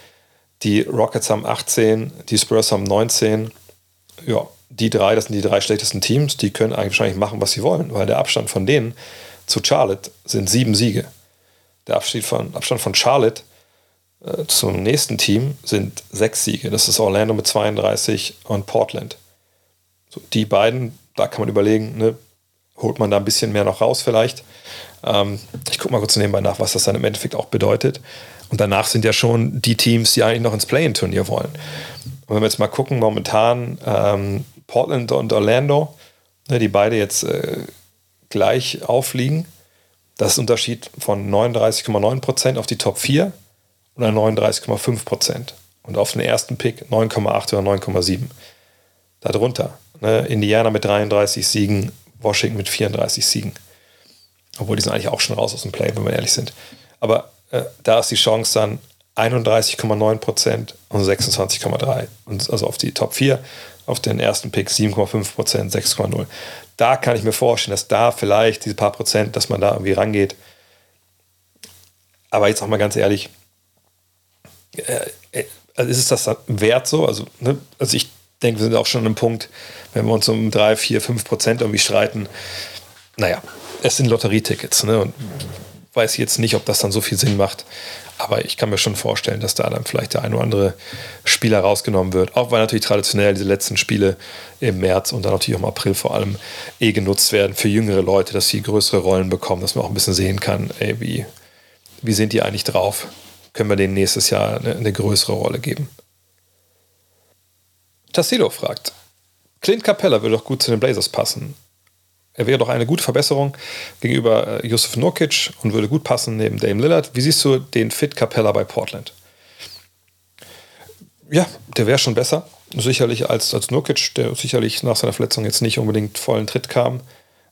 die Rockets haben 18, die Spurs haben 19. Ja, die drei, das sind die drei schlechtesten Teams, die können eigentlich wahrscheinlich machen, was sie wollen, weil der Abstand von denen zu Charlotte sind sieben Siege. Der Abstand von, Abstand von Charlotte äh, zum nächsten Team sind sechs Siege. Das ist Orlando mit 32 und Portland. So, die beiden, da kann man überlegen, ne, holt man da ein bisschen mehr noch raus vielleicht. Ähm, ich gucke mal kurz nebenbei nach, was das dann im Endeffekt auch bedeutet. Und danach sind ja schon die Teams, die eigentlich noch ins Play-In-Turnier wollen. Und wenn wir jetzt mal gucken, momentan ähm, Portland und Orlando, ne, die beide jetzt äh, gleich aufliegen. Das ist ein Unterschied von 39,9% auf die Top 4 oder 39,5 Prozent. Und auf den ersten Pick 9,8 oder 9,7. Darunter ne, Indiana mit 33 Siegen, Washington mit 34 Siegen. Obwohl die sind eigentlich auch schon raus aus dem Play, wenn wir ehrlich sind. Aber äh, da ist die Chance dann 31,9 Prozent und 26,3. Und also auf die Top 4, auf den ersten Pick 7,5 Prozent, 6,0. Da kann ich mir vorstellen, dass da vielleicht diese paar Prozent, dass man da irgendwie rangeht. Aber jetzt auch mal ganz ehrlich, äh, äh, also ist es das wert so? Also, ne? also ich denke, wir sind auch schon an einem Punkt, wenn wir uns um 3, 4, 5 Prozent irgendwie streiten. Naja, es sind Lotterietickets. Ne? Und weiß jetzt nicht, ob das dann so viel Sinn macht. Aber ich kann mir schon vorstellen, dass da dann vielleicht der ein oder andere Spieler rausgenommen wird. Auch weil natürlich traditionell diese letzten Spiele im März und dann natürlich auch im April vor allem eh genutzt werden für jüngere Leute, dass sie größere Rollen bekommen, dass man auch ein bisschen sehen kann, ey, wie, wie sind die eigentlich drauf können wir denen nächstes Jahr eine, eine größere Rolle geben. Tassilo fragt, Clint Capella würde doch gut zu den Blazers passen. Er wäre doch eine gute Verbesserung gegenüber äh, Yusuf Nurkic und würde gut passen neben Dame Lillard. Wie siehst du den Fit Capella bei Portland? Ja, der wäre schon besser. Sicherlich als, als Nurkic, der sicherlich nach seiner Verletzung jetzt nicht unbedingt vollen Tritt kam.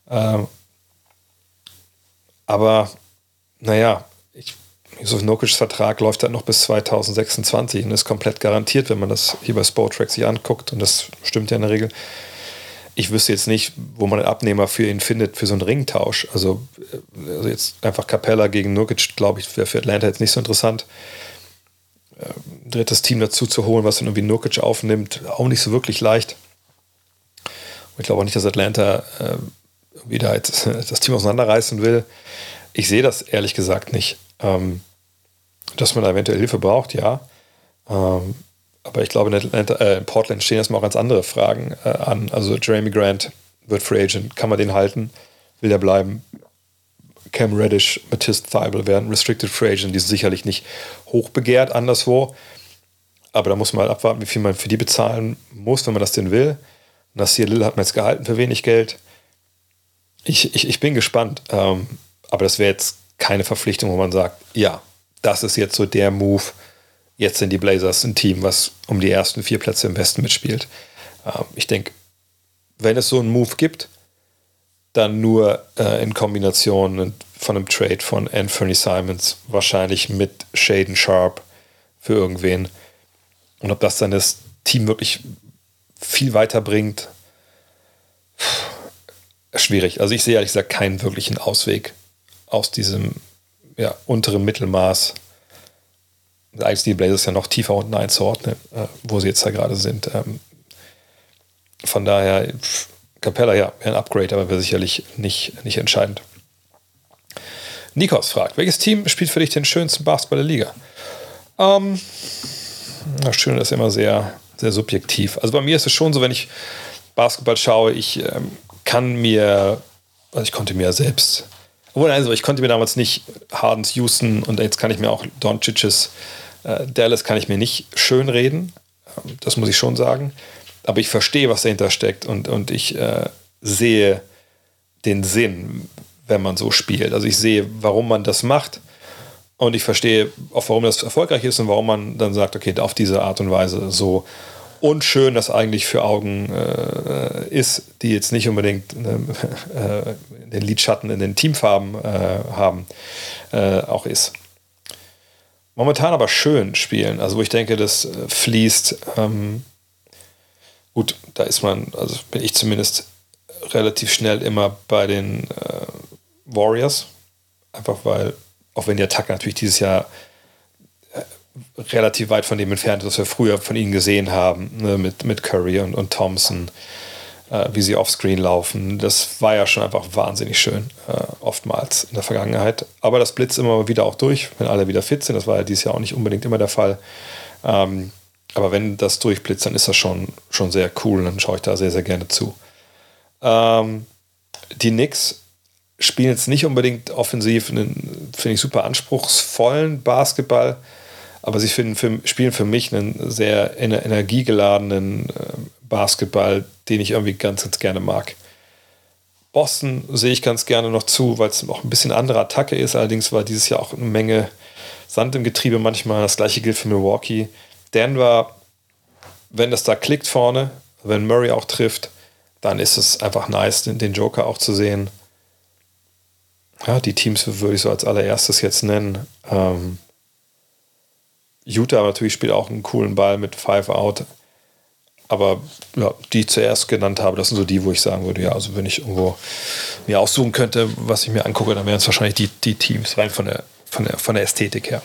Ähm, aber naja, Yusuf Nurkics Vertrag läuft halt noch bis 2026 und ist komplett garantiert, wenn man das hier bei Sportrack sich anguckt. Und das stimmt ja in der Regel. Ich wüsste jetzt nicht, wo man einen Abnehmer für ihn findet, für so einen Ringtausch. Also, äh, also jetzt einfach Capella gegen Nurkic, glaube ich, wäre für Atlanta jetzt nicht so interessant. Ähm, drittes Team dazu zu holen, was dann irgendwie Nurkic aufnimmt, auch nicht so wirklich leicht. Und ich glaube auch nicht, dass Atlanta äh, wieder jetzt das Team auseinanderreißen will. Ich sehe das ehrlich gesagt nicht. Ähm, dass man da eventuell Hilfe braucht, ja. Ähm, aber ich glaube, in, äh, Portland stehen erstmal auch ganz andere Fragen äh, an. Also Jeremy Grant wird Free Agent. Kann man den halten? Will der bleiben? Cam Reddish, Matisse Thibel werden Restricted Free Agent. Die sind sicherlich nicht hochbegehrt anderswo. Aber da muss man halt abwarten, wie viel man für die bezahlen muss, wenn man das denn will. Nasir Lil hat man jetzt gehalten für wenig Geld. Ich, ich, ich bin gespannt. Ähm, aber das wäre jetzt keine Verpflichtung, wo man sagt, ja, das ist jetzt so der Move. Jetzt sind die Blazers ein Team, was um die ersten vier Plätze im Westen mitspielt. Ähm, ich denke, wenn es so einen Move gibt, dann nur äh, in Kombination von einem Trade von Anthony Simons, wahrscheinlich mit Shaden Sharp für irgendwen. Und ob das dann das Team wirklich viel weiterbringt, schwierig. Also ich sehe ehrlich gesagt keinen wirklichen Ausweg aus diesem ja, unteren Mittelmaß. Eigentlich die Blazers ja noch tiefer unten einzuordnen, äh, wo sie jetzt da gerade sind. Ähm, von daher, Capella, ja, ein Upgrade, aber wäre sicherlich nicht, nicht entscheidend. Nikos fragt, welches Team spielt für dich den schönsten Basketball der Liga? Ähm, das Schöne ist immer sehr, sehr subjektiv. Also bei mir ist es schon so, wenn ich Basketball schaue, ich ähm, kann mir, also ich konnte mir selbst obwohl, also ich konnte mir damals nicht Hardens Houston und jetzt kann ich mir auch Doncic's äh, Dallas kann ich mir nicht schön reden. Ähm, das muss ich schon sagen. Aber ich verstehe, was dahinter steckt und, und ich äh, sehe den Sinn, wenn man so spielt. Also ich sehe, warum man das macht und ich verstehe auch, warum das erfolgreich ist und warum man dann sagt, okay, auf diese Art und Weise so unschön das eigentlich für Augen äh, ist, die jetzt nicht unbedingt äh, den Lidschatten in den Teamfarben äh, haben, äh, auch ist. Momentan aber schön spielen, also wo ich denke, das äh, fließt. Ähm, gut, da ist man, also bin ich zumindest relativ schnell immer bei den Warriors, einfach weil, auch wenn die Attacke natürlich dieses Jahr relativ weit von dem entfernt, was wir früher von ihnen gesehen haben, ne, mit, mit Curry und, und Thompson, äh, wie sie offscreen laufen. Das war ja schon einfach wahnsinnig schön, äh, oftmals in der Vergangenheit. Aber das blitzt immer wieder auch durch, wenn alle wieder fit sind. Das war ja dieses Jahr auch nicht unbedingt immer der Fall. Ähm, aber wenn das durchblitzt, dann ist das schon, schon sehr cool. Dann schaue ich da sehr, sehr gerne zu. Ähm, die Knicks spielen jetzt nicht unbedingt offensiv einen, finde ich, super anspruchsvollen Basketball aber sie finden für, spielen für mich einen sehr energiegeladenen äh, Basketball, den ich irgendwie ganz, ganz gerne mag. Boston sehe ich ganz gerne noch zu, weil es auch ein bisschen andere Attacke ist. Allerdings war dieses Jahr auch eine Menge Sand im Getriebe manchmal. Das gleiche gilt für Milwaukee. Denver, wenn das da klickt vorne, wenn Murray auch trifft, dann ist es einfach nice, den, Joker auch zu sehen. Ja, die Teams würde ich so als allererstes jetzt nennen. Ähm, Utah natürlich spielt auch einen coolen Ball mit Five Out. Aber ja, die zuerst genannt habe, das sind so die, wo ich sagen würde, ja, also wenn ich irgendwo mir aussuchen könnte, was ich mir angucke, dann wären es wahrscheinlich die, die Teams rein von der, von, der, von der Ästhetik her.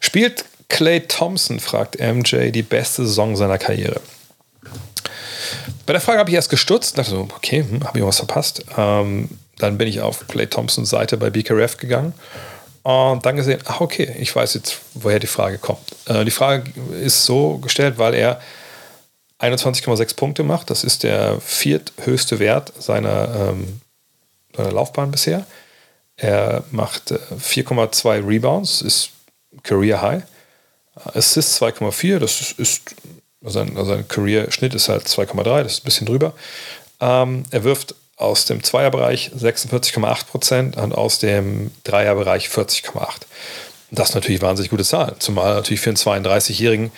Spielt Clay Thompson, fragt MJ, die beste Saison seiner Karriere? Bei der Frage habe ich erst gestutzt, dachte so, okay, hm, habe ich was verpasst. Ähm, dann bin ich auf Clay Thompsons Seite bei BKRF gegangen und dann gesehen, ach okay, ich weiß jetzt, woher die Frage kommt. Äh, die Frage ist so gestellt, weil er 21,6 Punkte macht. Das ist der vierthöchste Wert seiner, ähm, seiner Laufbahn bisher. Er macht äh, 4,2 Rebounds, ist Career High. Assists 2,4, das ist, ist, sein, sein Career-Schnitt ist halt 2,3, das ist ein bisschen drüber. Ähm, er wirft aus dem Zweierbereich 46,8 Prozent und aus dem Dreierbereich 40,8. Das ist natürlich wahnsinnig gute Zahl, zumal natürlich für einen 32-Jährigen,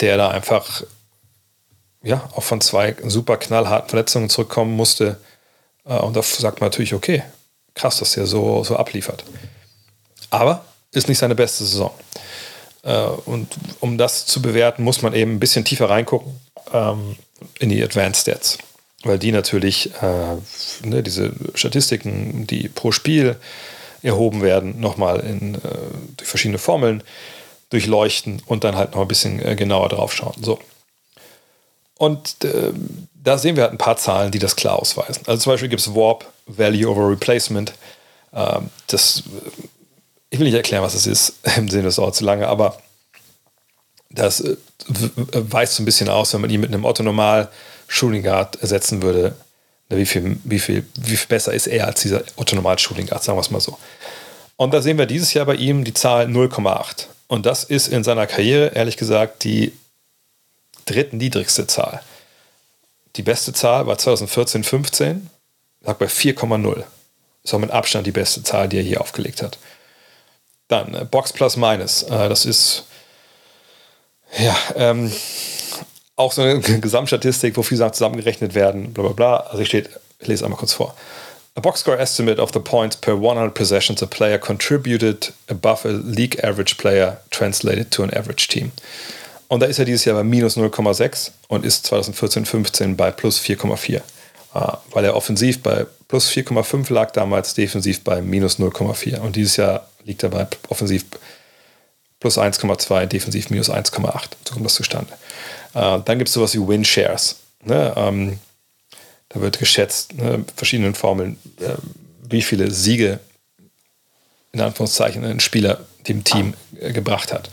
der da einfach ja auch von zwei super knallharten Verletzungen zurückkommen musste. Äh, und da sagt man natürlich, okay, krass, dass er so, so abliefert. Aber ist nicht seine beste Saison. Äh, und um das zu bewerten, muss man eben ein bisschen tiefer reingucken ähm, in die Advanced Stats weil die natürlich äh, ne, diese Statistiken, die pro Spiel erhoben werden, nochmal in, äh, durch verschiedene Formeln durchleuchten und dann halt noch ein bisschen äh, genauer drauf schauen. So. Und äh, da sehen wir halt ein paar Zahlen, die das klar ausweisen. Also zum Beispiel gibt es Warp, Value over Replacement. Ähm, das, ich will nicht erklären, was das ist, im Sinne, das dauert zu lange, aber das äh, weist so ein bisschen aus, wenn man ihn mit einem Otto Normal Shooting Guard ersetzen würde, wie viel, wie, viel, wie viel besser ist er als dieser Otto Normal Shooting Guard, sagen wir es mal so. Und da sehen wir dieses Jahr bei ihm die Zahl 0,8. Und das ist in seiner Karriere, ehrlich gesagt, die drittniedrigste Zahl. Die beste Zahl war 2014, 15, lag bei 4,0. Ist auch mit Abstand die beste Zahl, die er hier aufgelegt hat. Dann äh, Box Plus Minus. Äh, das ist ja, ähm, auch so eine Gesamtstatistik, wo viele Sachen zusammengerechnet werden, bla bla bla. Also ich steht, ich lese einmal kurz vor. A box score estimate of the points per 100 possessions a player contributed above a league average player translated to an average team. Und da ist er dieses Jahr bei minus 0,6 und ist 2014-15 bei plus 4,4. Ah, weil er offensiv bei plus 4,5 lag damals, defensiv bei minus 0,4. Und dieses Jahr liegt er bei offensiv plus 1,2, defensiv minus 1,8. So kommt das zustande. Äh, dann gibt es sowas wie Win-Shares. Ne? Ähm, da wird geschätzt, ne, verschiedenen Formeln, äh, wie viele Siege in Anführungszeichen ein Spieler dem Team äh, gebracht hat.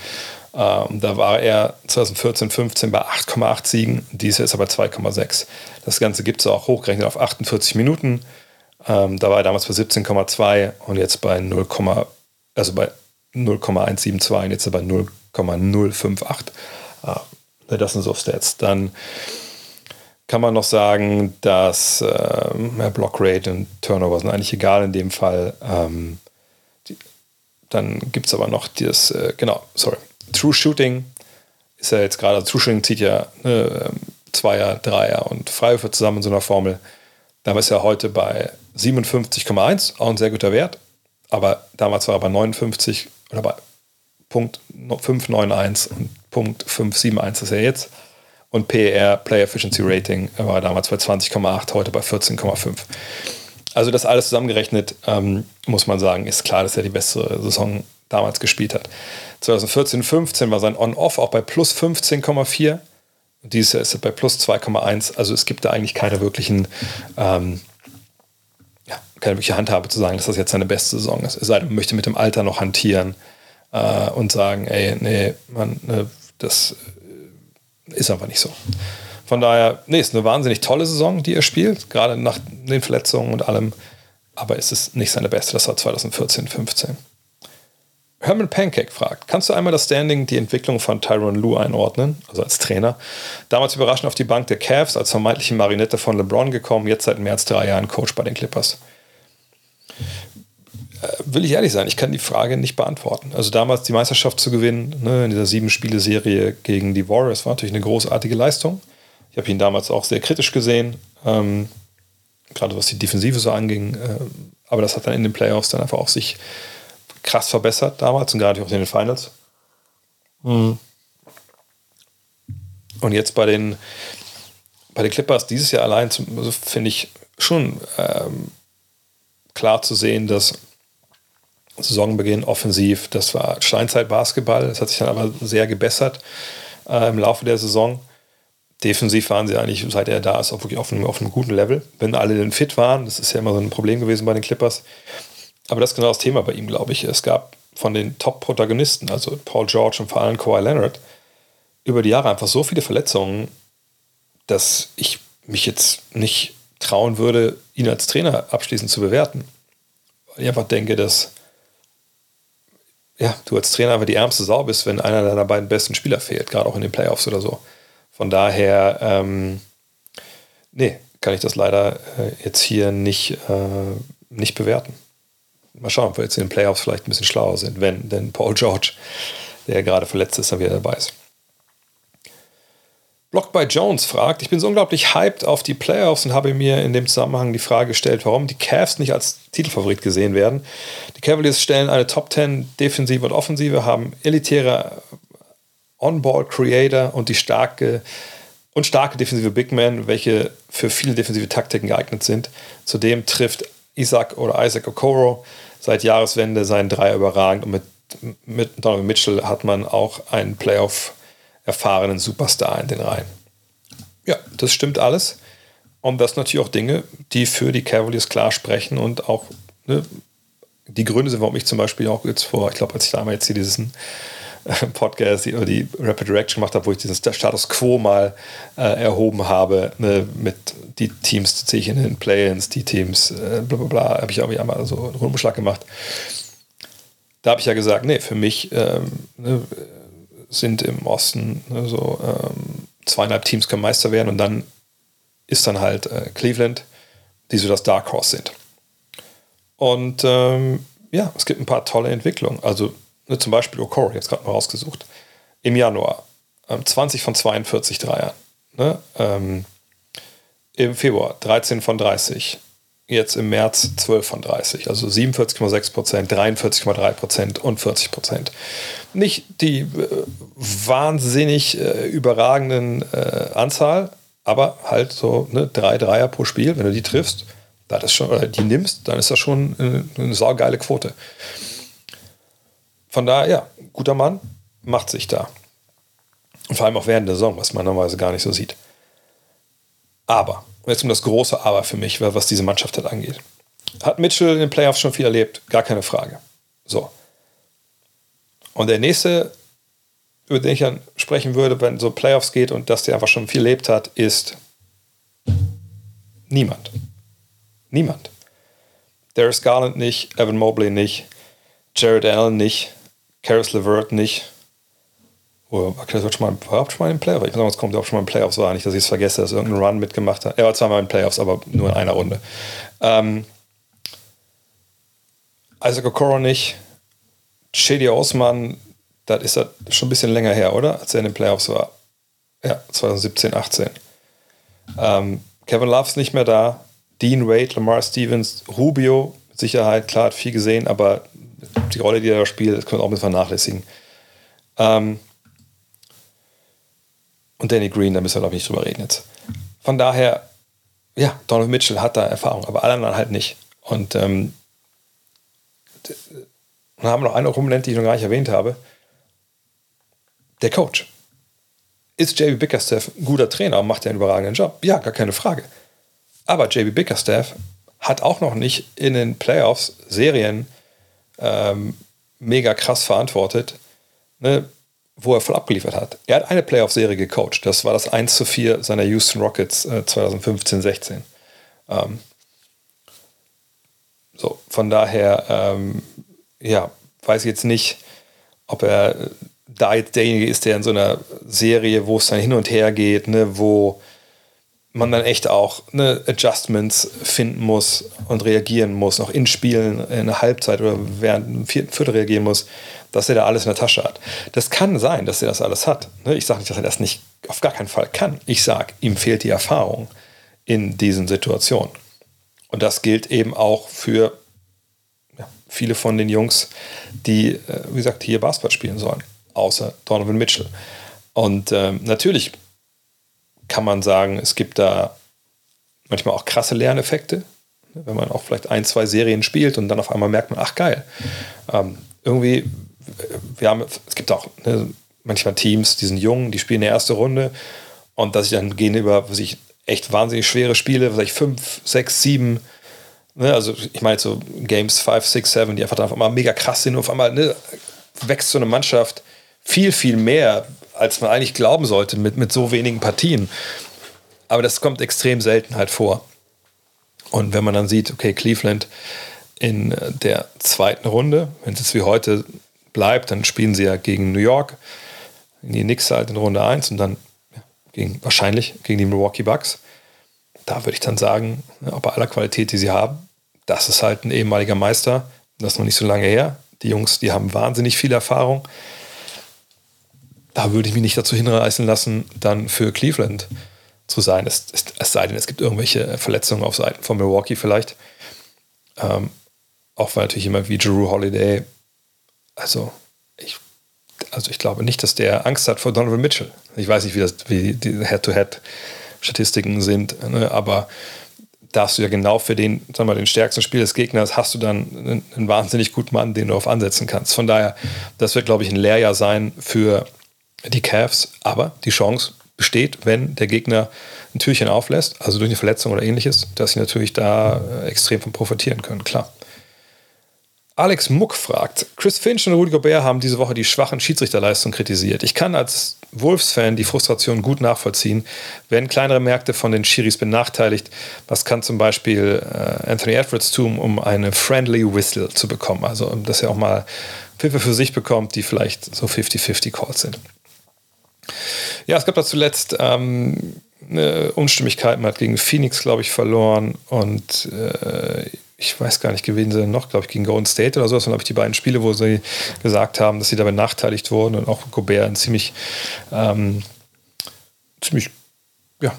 Ähm, da war er 2014, 15 bei 8,8 Siegen, dieses Jahr ist er bei 2,6. Das Ganze gibt es auch hochgerechnet auf 48 Minuten. Ähm, da war er damals bei 17,2 und jetzt bei 0, also bei 0,172 und jetzt bei 0,058. Äh, das sind so Stats. Dann kann man noch sagen, dass äh, Blockrate und Turnover sind eigentlich egal in dem Fall. Ähm, die, dann gibt es aber noch das, äh, genau, sorry, True Shooting ist ja jetzt gerade, also True Shooting zieht ja ne, ähm, Zweier, Dreier und Freiwürfe zusammen in so einer Formel. Da ist er heute bei 57,1, auch ein sehr guter Wert. Aber damals war er bei 59 oder bei Punkt 591 und Punkt 571 ist er jetzt. Und PER, Player Efficiency Rating, war damals bei 20,8, heute bei 14,5. Also das alles zusammengerechnet, ähm, muss man sagen, ist klar, dass er die beste Saison damals gespielt hat. 2014, 15 war sein On-Off auch bei plus 15,4. Dieses Jahr ist er bei plus 2,1. Also es gibt da eigentlich keine wirklichen ähm, keine wirkliche Handhabe zu sagen, dass das jetzt seine beste Saison ist. Es sei denn, man möchte mit dem Alter noch hantieren äh, und sagen, ey, nee, man, ne, das äh, ist einfach nicht so. Von daher, nee, ist eine wahnsinnig tolle Saison, die er spielt, gerade nach den Verletzungen und allem. Aber es ist nicht seine beste, das war 2014, 15. Herman Pancake fragt, kannst du einmal das Standing, die Entwicklung von Tyron Lue einordnen, also als Trainer? Damals überraschend auf die Bank der Cavs als vermeintliche Marinette von LeBron gekommen, jetzt seit mehr als drei Jahren Coach bei den Clippers. Äh, will ich ehrlich sein, ich kann die Frage nicht beantworten. Also damals die Meisterschaft zu gewinnen, ne, in dieser Sieben-Spiele-Serie gegen die Warriors, war natürlich eine großartige Leistung. Ich habe ihn damals auch sehr kritisch gesehen, ähm, gerade was die Defensive so anging. Äh, aber das hat dann in den Playoffs dann einfach auch sich krass verbessert damals und gerade auch in den Finals. Mhm. Und jetzt bei den, bei den Clippers dieses Jahr allein, also finde ich schon ähm, klar zu sehen, dass Saisonbeginn offensiv, das war Steinzeit-Basketball, das hat sich dann aber sehr gebessert äh, im Laufe der Saison. Defensiv waren sie eigentlich, seit er da ist, auch wirklich auf einem, auf einem guten Level. Wenn alle denn fit waren, das ist ja immer so ein Problem gewesen bei den Clippers. Aber das ist genau das Thema bei ihm, glaube ich. Es gab von den Top-Protagonisten, also Paul George und vor allem Kawhi Leonard, über die Jahre einfach so viele Verletzungen, dass ich mich jetzt nicht trauen würde, ihn als Trainer abschließend zu bewerten. Weil ich einfach denke, dass ja, du als Trainer einfach die ärmste Sau bist, wenn einer deiner beiden besten Spieler fehlt, gerade auch in den Playoffs oder so. Von daher, ähm, nee, kann ich das leider äh, jetzt hier nicht, äh, nicht bewerten. Mal schauen, ob wir jetzt in den Playoffs vielleicht ein bisschen schlauer sind, wenn denn Paul George, der gerade verletzt ist, dann wieder dabei ist. Block by Jones fragt, ich bin so unglaublich hyped auf die Playoffs und habe mir in dem Zusammenhang die Frage gestellt, warum die Cavs nicht als Titelfavorit gesehen werden. Die Cavaliers stellen eine Top 10 Defensive und Offensive, haben elitäre On-Ball-Creator und die starke und starke defensive Big Men, welche für viele defensive Taktiken geeignet sind. Zudem trifft Isaac oder Isaac Okoro seit Jahreswende seinen Dreier überragend und mit, mit Donovan Mitchell hat man auch einen Playoff erfahrenen Superstar in den Reihen. Ja, das stimmt alles. Und das sind natürlich auch Dinge, die für die Cavaliers klar sprechen und auch ne, die Gründe sind, warum ich zum Beispiel auch jetzt vor, ich glaube, als ich damals hier diesen Podcast oder die Rapid Reaction gemacht habe, wo ich diesen Status Quo mal äh, erhoben habe, ne, mit die Teams ziehe ich in den Play-ins, die Teams, äh, bla bla bla, habe ich irgendwie einmal so einen Rundumschlag gemacht. Da habe ich ja gesagt, nee, für mich ähm, ne, sind im Osten ne, so ähm, zweieinhalb Teams können Meister werden und dann ist dann halt äh, Cleveland, die so das Dark Horse sind. Und ähm, ja, es gibt ein paar tolle Entwicklungen. Also Ne, zum Beispiel Okoro, jetzt gerade mal rausgesucht. Im Januar ähm, 20 von 42 Dreiern. Ne? Ähm, Im Februar 13 von 30. Jetzt im März 12 von 30. Also 47,6 Prozent, 43,3 Prozent und 40 Prozent. Nicht die äh, wahnsinnig äh, überragenden äh, Anzahl, aber halt so ne, drei Dreier pro Spiel. Wenn du die triffst, das ist schon, oder die nimmst, dann ist das schon eine, eine saugeile Quote. Von daher, ja, guter Mann, macht sich da. Und vor allem auch während der Saison, was man normalerweise gar nicht so sieht. Aber, jetzt um das große Aber für mich, was diese Mannschaft halt angeht. Hat Mitchell in den Playoffs schon viel erlebt? Gar keine Frage. So. Und der nächste, über den ich dann sprechen würde, wenn so Playoffs geht und dass der einfach schon viel erlebt hat, ist niemand. Niemand. Darius Garland nicht, Evan Mobley nicht, Jared Allen nicht, Karis LeVert nicht. War Karis schon mal, überhaupt schon mal in den Playoffs? Ich muss mal kommt, ob schon mal in den Playoffs war. Nicht, dass ich es vergesse, dass irgendeinen Run mitgemacht hat. Er war zweimal in den Playoffs, aber nur in einer Runde. Ähm, Isaac Okoro nicht. Shady Osman, das ist schon ein bisschen länger her, oder? Als er in den Playoffs war. Ja, 2017, 18. Ähm, Kevin Love's nicht mehr da. Dean Wade, Lamar Stevens, Rubio, mit Sicherheit, klar, hat viel gesehen, aber die Rolle, die er da spielt, das können wir auch mit vernachlässigen. Ähm, und Danny Green, da müssen wir, glaube ich, nicht drüber reden jetzt. Von daher, ja, Donald Mitchell hat da Erfahrung, aber alle anderen halt nicht. Und ähm, dann haben wir noch eine Komponente, die ich noch gar nicht erwähnt habe. Der Coach. Ist JB Bickerstaff ein guter Trainer und macht er einen überragenden Job? Ja, gar keine Frage. Aber JB Bickerstaff hat auch noch nicht in den Playoffs Serien ähm, mega krass verantwortet, ne, wo er voll abgeliefert hat. Er hat eine Playoff-Serie gecoacht. Das war das 1 zu 4 seiner Houston Rockets äh, 2015-16. Ähm, so, von daher, ähm, ja, weiß ich jetzt nicht, ob er da jetzt derjenige ist, der in so einer Serie, wo es dann hin und her geht, ne, wo man dann echt auch ne, Adjustments finden muss und reagieren muss, auch in Spielen, in der Halbzeit oder während dem vierten Viertel reagieren muss, dass er da alles in der Tasche hat. Das kann sein, dass er das alles hat. Ne? Ich sage nicht, dass er das nicht auf gar keinen Fall kann. Ich sage, ihm fehlt die Erfahrung in diesen Situationen. Und das gilt eben auch für viele von den Jungs, die, äh, wie gesagt, hier Basketball spielen sollen, außer Donovan Mitchell. Und ähm, natürlich kann man sagen, es gibt da manchmal auch krasse Lerneffekte, wenn man auch vielleicht ein, zwei Serien spielt und dann auf einmal merkt man, ach geil, ähm, irgendwie, wir haben, es gibt auch ne, manchmal Teams, die sind jung, die spielen eine erste Runde und dass ich dann gehen über, was ich echt wahnsinnig schwere Spiele, ich fünf, sechs, sieben, ne, also ich meine so Games 5, 6, 7, die einfach dann auf einmal mega krass sind und auf einmal ne, wächst so eine Mannschaft viel, viel mehr, als man eigentlich glauben sollte mit, mit so wenigen Partien. Aber das kommt extrem selten halt vor. Und wenn man dann sieht, okay, Cleveland in der zweiten Runde, wenn es jetzt wie heute bleibt, dann spielen sie ja gegen New York, in die Knicks halt in Runde 1 und dann gegen, wahrscheinlich gegen die Milwaukee Bucks. Da würde ich dann sagen, ja, bei aller Qualität, die sie haben, das ist halt ein ehemaliger Meister. Das ist noch nicht so lange her. Die Jungs, die haben wahnsinnig viel Erfahrung. Da würde ich mich nicht dazu hinreißen lassen, dann für Cleveland zu sein. Es, es, es sei denn, es gibt irgendwelche Verletzungen auf Seiten von Milwaukee vielleicht. Ähm, auch weil natürlich immer wie Drew Holiday, also ich, also ich glaube nicht, dass der Angst hat vor Donovan Mitchell. Ich weiß nicht, wie, das, wie die Head-to-Head-Statistiken sind, ne, aber da hast du ja genau für den, sagen wir, den stärksten Spiel des Gegners, hast du dann einen, einen wahnsinnig guten Mann, den du auf ansetzen kannst. Von daher, das wird, glaube ich, ein Lehrjahr sein für die Cavs, aber die Chance besteht, wenn der Gegner ein Türchen auflässt, also durch eine Verletzung oder ähnliches, dass sie natürlich da äh, extrem von profitieren können, klar. Alex Muck fragt, Chris Finch und Rudy Gobert haben diese Woche die schwachen Schiedsrichterleistungen kritisiert. Ich kann als Wolves-Fan die Frustration gut nachvollziehen. Werden kleinere Märkte von den Schiris benachteiligt? Was kann zum Beispiel äh, Anthony Edwards tun, um eine friendly Whistle zu bekommen? Also, dass er auch mal Pfiffe für sich bekommt, die vielleicht so 50-50 Calls sind. Ja, es gab da zuletzt ähm, eine Unstimmigkeit. Man hat gegen Phoenix, glaube ich, verloren und äh, ich weiß gar nicht, gewinnen sie noch, glaube ich, gegen Golden State oder so. Das waren, glaube ich, die beiden Spiele, wo sie gesagt haben, dass sie da benachteiligt wurden und auch Gobert in ziemlich, ähm, ziemlich ja,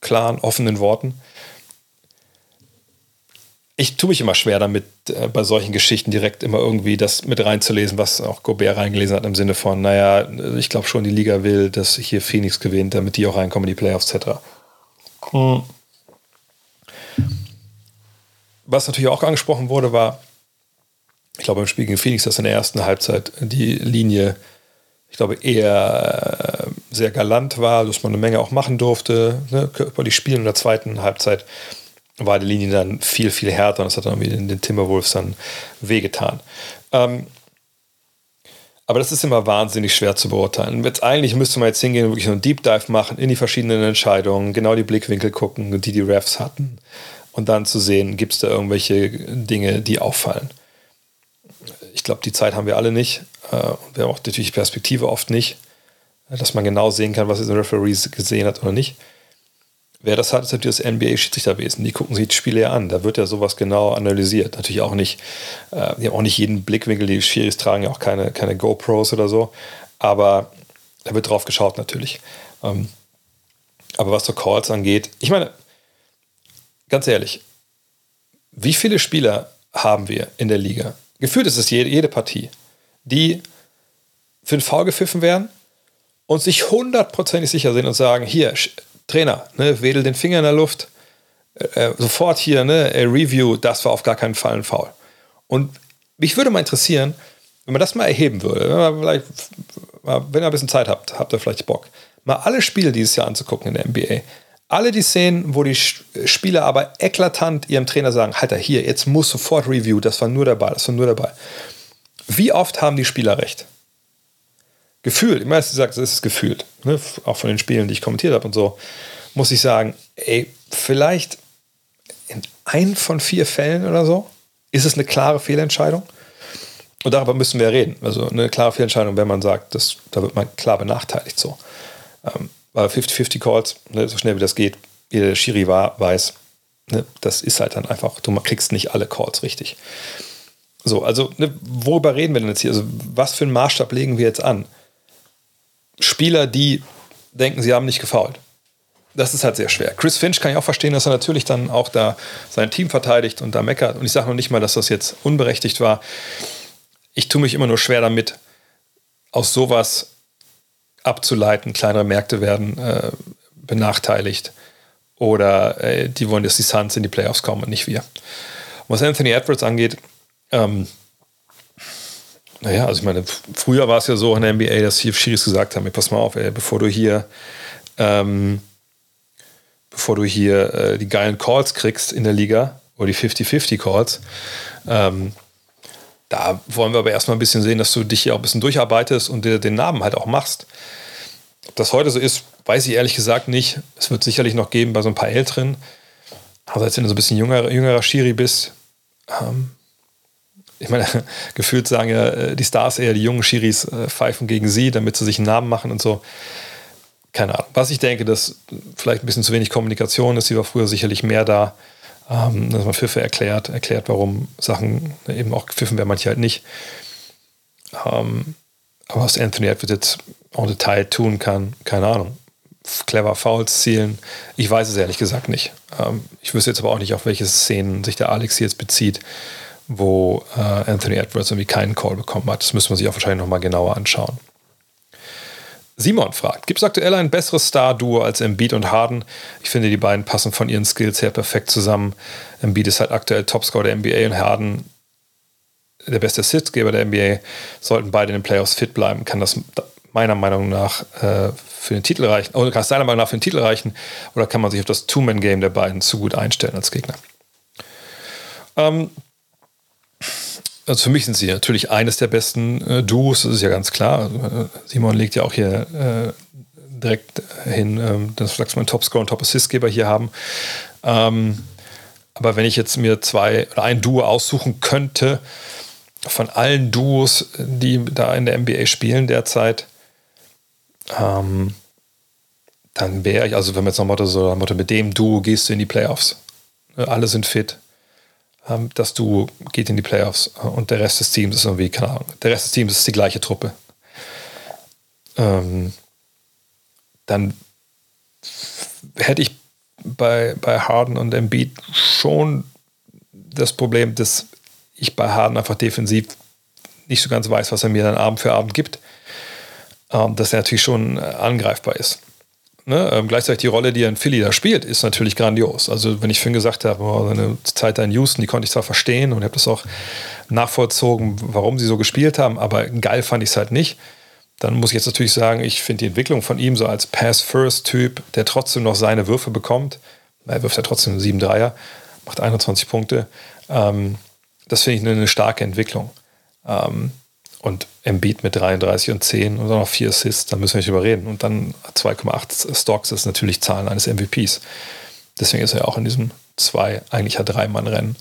klaren, offenen Worten. Ich tue mich immer schwer damit, äh, bei solchen Geschichten direkt immer irgendwie das mit reinzulesen, was auch Gobert reingelesen hat, im Sinne von, naja, ich glaube schon, die Liga will, dass hier Phoenix gewinnt, damit die auch reinkommen in die Playoffs, etc. Mhm. Was natürlich auch angesprochen wurde, war, ich glaube, im Spiel gegen Phoenix, dass in der ersten Halbzeit die Linie, ich glaube, eher äh, sehr galant war, dass man eine Menge auch machen durfte, ne, körperlich spielen. In der zweiten Halbzeit war die Linie dann viel, viel härter und das hat dann irgendwie den Timberwolves dann wehgetan. Ähm, aber das ist immer wahnsinnig schwer zu beurteilen. Jetzt eigentlich müsste man jetzt hingehen und wirklich einen Deep Dive machen in die verschiedenen Entscheidungen, genau die Blickwinkel gucken, die die Refs hatten und dann zu sehen, gibt es da irgendwelche Dinge, die auffallen. Ich glaube, die Zeit haben wir alle nicht. Äh, wir haben auch natürlich Perspektive oft nicht, dass man genau sehen kann, was jetzt ein Referee gesehen hat oder nicht. Wer das hat, ist natürlich das NBA-Schiedsrichterwesen. Die gucken sich die Spiele ja an. Da wird ja sowas genau analysiert. Natürlich auch nicht, äh, die haben auch nicht jeden Blickwinkel. Die Schiris tragen ja auch keine, keine GoPros oder so. Aber da wird drauf geschaut natürlich. Ähm, aber was so Calls angeht, ich meine, ganz ehrlich, wie viele Spieler haben wir in der Liga? Gefühlt ist es jede, jede Partie, die für den Foul gepfiffen werden und sich hundertprozentig sicher sind und sagen, hier, Trainer, ne, wedel den Finger in der Luft, äh, äh sofort hier, ne, Review, das war auf gar keinen Fall ein Foul. Und mich würde mal interessieren, wenn man das mal erheben würde, wenn, man vielleicht, wenn ihr ein bisschen Zeit habt, habt ihr vielleicht Bock, mal alle Spiele dieses Jahr anzugucken in der NBA alle die Szenen, wo die Spieler aber eklatant ihrem Trainer sagen, Alter, hier, jetzt muss sofort Review, das war nur dabei, das war nur dabei. Wie oft haben die Spieler recht? Gefühlt, ich meine, du es ist gefühlt, ne? auch von den Spielen, die ich kommentiert habe und so, muss ich sagen, ey, vielleicht in ein von vier Fällen oder so ist es eine klare Fehlentscheidung. Und darüber müssen wir reden. Also eine klare Fehlentscheidung, wenn man sagt, das, da wird man klar benachteiligt so. Ähm, weil 50-50 Calls, ne, so schnell wie das geht, jeder Schiri war, weiß, ne, das ist halt dann einfach, du kriegst nicht alle Calls richtig. So, also ne, worüber reden wir denn jetzt hier? Also was für einen Maßstab legen wir jetzt an? Spieler, die denken, sie haben nicht gefault. Das ist halt sehr schwer. Chris Finch kann ich auch verstehen, dass er natürlich dann auch da sein Team verteidigt und da meckert. Und ich sage noch nicht mal, dass das jetzt unberechtigt war. Ich tue mich immer nur schwer damit, aus sowas abzuleiten. Kleinere Märkte werden äh, benachteiligt oder äh, die wollen, dass die Suns in die Playoffs kommen und nicht wir. was Anthony Edwards angeht, ähm, naja, also ich meine, früher war es ja so in der NBA, dass hier Schiris gesagt haben, pass mal auf, ey, bevor du hier ähm, bevor du hier äh, die geilen Calls kriegst in der Liga oder die 50-50 Calls, ähm, da wollen wir aber erstmal ein bisschen sehen, dass du dich hier auch ein bisschen durcharbeitest und dir den Namen halt auch machst. Ob das heute so ist, weiß ich ehrlich gesagt nicht. Es wird sicherlich noch geben bei so ein paar Älteren. Aber als wenn du so ein bisschen jünger, jüngerer Schiri bist, ähm, ich meine, gefühlt sagen ja äh, die Stars eher, die jungen Schiris äh, pfeifen gegen sie, damit sie sich einen Namen machen und so. keine Ahnung. Was ich denke, dass vielleicht ein bisschen zu wenig Kommunikation ist, sie war früher sicherlich mehr da, ähm, dass man Pfiffe erklärt, erklärt, warum Sachen eben auch gepfiffen werden, manche halt nicht. Ähm, aber was Anthony Edwards jetzt en Detail tun kann, keine Ahnung. Clever Fouls zielen, ich weiß es ehrlich gesagt nicht. Ähm, ich wüsste jetzt aber auch nicht, auf welche Szenen sich der Alex jetzt bezieht, wo äh, Anthony Edwards irgendwie keinen Call bekommen hat. Das müssen wir sich auch wahrscheinlich nochmal genauer anschauen. Simon fragt, gibt es aktuell ein besseres Star-Duo als Embiid und Harden? Ich finde, die beiden passen von ihren Skills her perfekt zusammen. Embiid ist halt aktuell Topscorer der NBA und Harden der beste Assistgeber der NBA. Sollten beide in den Playoffs fit bleiben, kann das meiner Meinung nach äh, für den Titel reichen, oder kann es deiner Meinung nach für den Titel reichen, oder kann man sich auf das Two-Man-Game der beiden zu gut einstellen als Gegner? Ähm, also für mich sind sie natürlich eines der besten äh, Duos, das ist ja ganz klar. Also, äh, Simon legt ja auch hier äh, direkt hin, ähm, dass wir einen Topscore und Top-Assistgeber hier haben. Ähm, aber wenn ich jetzt mir zwei oder ein Duo aussuchen könnte, von allen Duos, die da in der NBA spielen derzeit, ähm, dann wäre ich, also wenn man jetzt nochmal so Motto, mit dem Duo gehst du in die Playoffs. Alle sind fit ähm, das Duo geht in die Playoffs und der Rest des Teams ist irgendwie, keine Ahnung, der Rest des Teams ist die gleiche Truppe. Ähm, dann hätte ich bei, bei Harden und Embiid schon das Problem, dass ich bei Harden einfach defensiv nicht so ganz weiß, was er mir dann Abend für Abend gibt. Ähm, dass er natürlich schon angreifbar ist. Ne? Ähm, gleichzeitig die Rolle, die er in Philly da spielt, ist natürlich grandios. Also, wenn ich vorhin gesagt habe, oh, seine Zeit da in Houston, die konnte ich zwar verstehen und habe das auch nachvollzogen, warum sie so gespielt haben, aber geil fand ich es halt nicht. Dann muss ich jetzt natürlich sagen, ich finde die Entwicklung von ihm so als Pass-First-Typ, der trotzdem noch seine Würfe bekommt, er wirft ja trotzdem 7-3er, macht 21 Punkte, ähm, das finde ich eine, starke Entwicklung. Ähm, und Embiid mit 33 und 10 und dann noch 4 Assists, da müssen wir nicht überreden. Und dann 2,8 Stocks ist natürlich Zahlen eines MVPs. Deswegen ist er auch in diesem zwei, eigentlich ja drei Mann Rennen.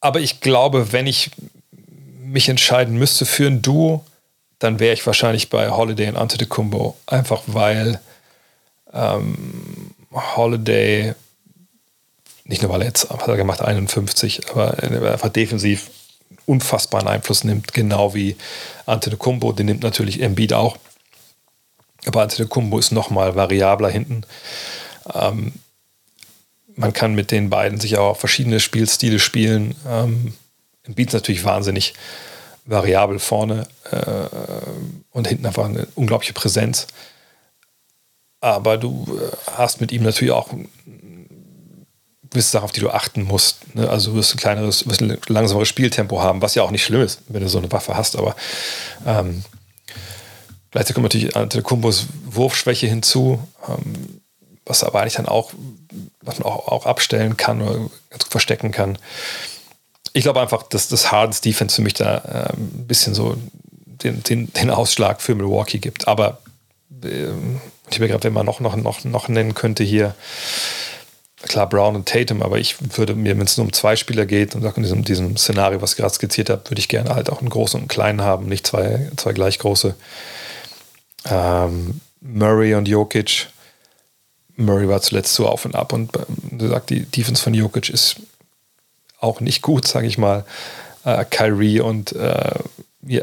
Aber ich glaube, wenn ich mich entscheiden müsste für ein Duo, dann wäre ich wahrscheinlich bei Holiday und Antetokounmpo. Einfach weil ähm, Holiday, nicht nur weil er jetzt hat er gemacht 51, aber einfach defensiv unfassbaren Einfluss nimmt, genau wie Antetokounmpo, den nimmt natürlich Embiid auch. Aber Antetokounmpo ist nochmal variabler hinten. Ähm, man kann mit den beiden sich auch verschiedene Spielstile spielen. Ähm, Embiid ist natürlich wahnsinnig variabel vorne äh, und hinten einfach eine unglaubliche Präsenz. Aber du äh, hast mit ihm natürlich auch gewisse Sachen, auf die du achten musst. Ne? Also du wirst ein kleineres, wirst ein langsameres Spieltempo haben, was ja auch nicht schlimm ist, wenn du so eine Waffe hast, aber ähm, gleichzeitig kommt natürlich Antetokounmpos Wurfschwäche hinzu, ähm, was aber eigentlich dann auch, was man auch, auch abstellen kann oder ganz gut verstecken kann. Ich glaube einfach, dass das Hardens Defense für mich da äh, ein bisschen so den, den, den Ausschlag für Milwaukee gibt. Aber äh, ich mir gerade, wenn man noch, noch, noch, noch nennen könnte hier, klar Brown und Tatum, aber ich würde mir, wenn es nur um zwei Spieler geht und in diesem, diesem Szenario, was ich gerade skizziert habe, würde ich gerne halt auch einen großen und einen kleinen haben, nicht zwei, zwei gleich große. Ähm, Murray und Jokic. Murray war zuletzt so auf und ab und du sagst, die Defense von Jokic ist auch nicht gut, sage ich mal. Äh, Kyrie und, äh,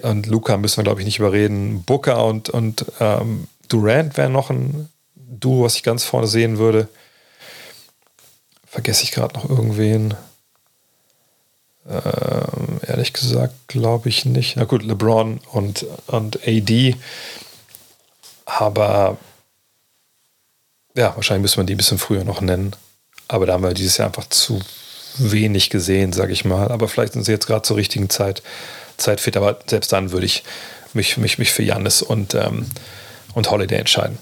und Luca müssen wir, glaube ich, nicht überreden. Booker und, und ähm, Durant wären noch ein Duo, was ich ganz vorne sehen würde. Vergesse ich gerade noch irgendwen? Ähm, ehrlich gesagt, glaube ich nicht. Na gut, LeBron und, und AD. Aber ja, wahrscheinlich müsste man die ein bisschen früher noch nennen. Aber da haben wir dieses Jahr einfach zu wenig gesehen, sage ich mal. Aber vielleicht sind sie jetzt gerade zur richtigen Zeit, Zeit fit. Aber selbst dann würde ich mich, mich, mich für Jannis und, ähm, und Holiday entscheiden.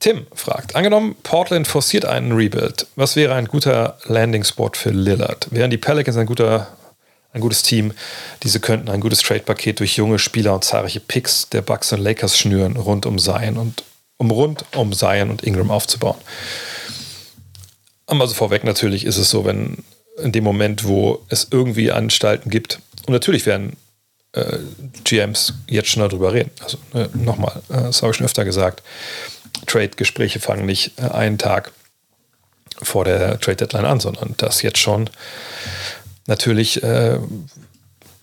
Tim fragt, angenommen, Portland forciert einen Rebuild. Was wäre ein guter Landing-Spot für Lillard? Wären die Pelicans ein, guter, ein gutes Team? Diese könnten ein gutes Trade-Paket durch junge Spieler und zahlreiche Picks der Bucks und Lakers schnüren, rund um Zion und um rund um Zion und Ingram aufzubauen. Also vorweg natürlich ist es so, wenn in dem Moment, wo es irgendwie Anstalten gibt, und natürlich werden äh, GMs jetzt schon darüber reden. Also äh, nochmal, äh, das habe ich schon öfter gesagt, Trade-Gespräche fangen nicht äh, einen Tag vor der Trade-Deadline an, sondern das jetzt schon natürlich, äh,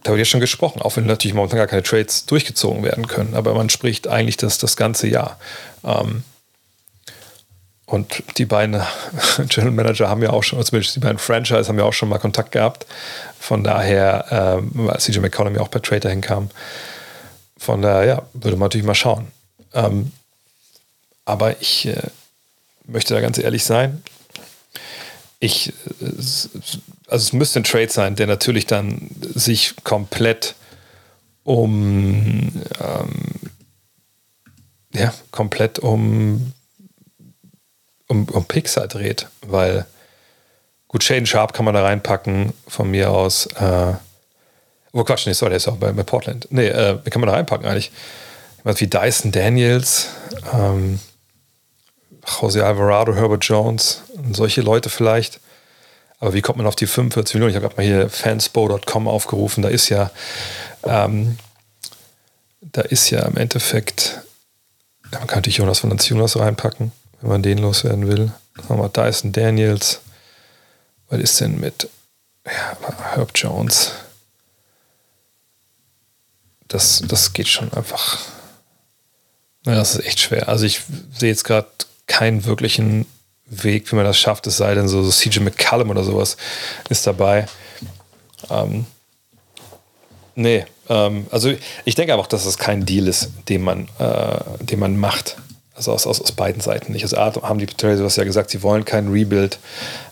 da wird jetzt schon gesprochen, auch wenn natürlich momentan gar keine Trades durchgezogen werden können, aber man spricht eigentlich das, das ganze Jahr. Ähm, und die beiden General Manager haben ja auch schon, zumindest die beiden Franchise haben ja auch schon mal Kontakt gehabt. Von daher, ähm, CJ McCollum ja auch per Trader hinkam. Von daher, ja, würde man natürlich mal schauen. Ähm, aber ich äh, möchte da ganz ehrlich sein. Ich, äh, also es müsste ein Trade sein, der natürlich dann sich komplett um, ähm, ja, komplett um um, um Pixar dreht, weil gut, Shaden Sharp kann man da reinpacken, von mir aus. Äh, oh Quatsch, nee, sorry, der ist auch bei, bei Portland. Nee, äh, kann man da reinpacken eigentlich? Was wie Dyson Daniels, ähm, Jose Alvarado, Herbert Jones, solche Leute vielleicht. Aber wie kommt man auf die 45 Millionen? Ich habe gerade mal hier fanspo.com aufgerufen. Da ist ja, ähm, da ist ja im Endeffekt, man kann natürlich Jonas von Jonas reinpacken wenn man den loswerden will. Sagen wir Dyson Daniels. Was ist denn mit ja, Herb Jones? Das, das geht schon einfach. Ja, das ist echt schwer. Also ich sehe jetzt gerade keinen wirklichen Weg, wie man das schafft, es sei denn so, so CJ McCallum oder sowas ist dabei. Ähm, nee, ähm, also ich denke einfach, dass das kein Deal ist, den man, äh, den man macht. Also aus, aus, aus beiden Seiten nicht. Also haben die Trailers ja gesagt, sie wollen keinen Rebuild,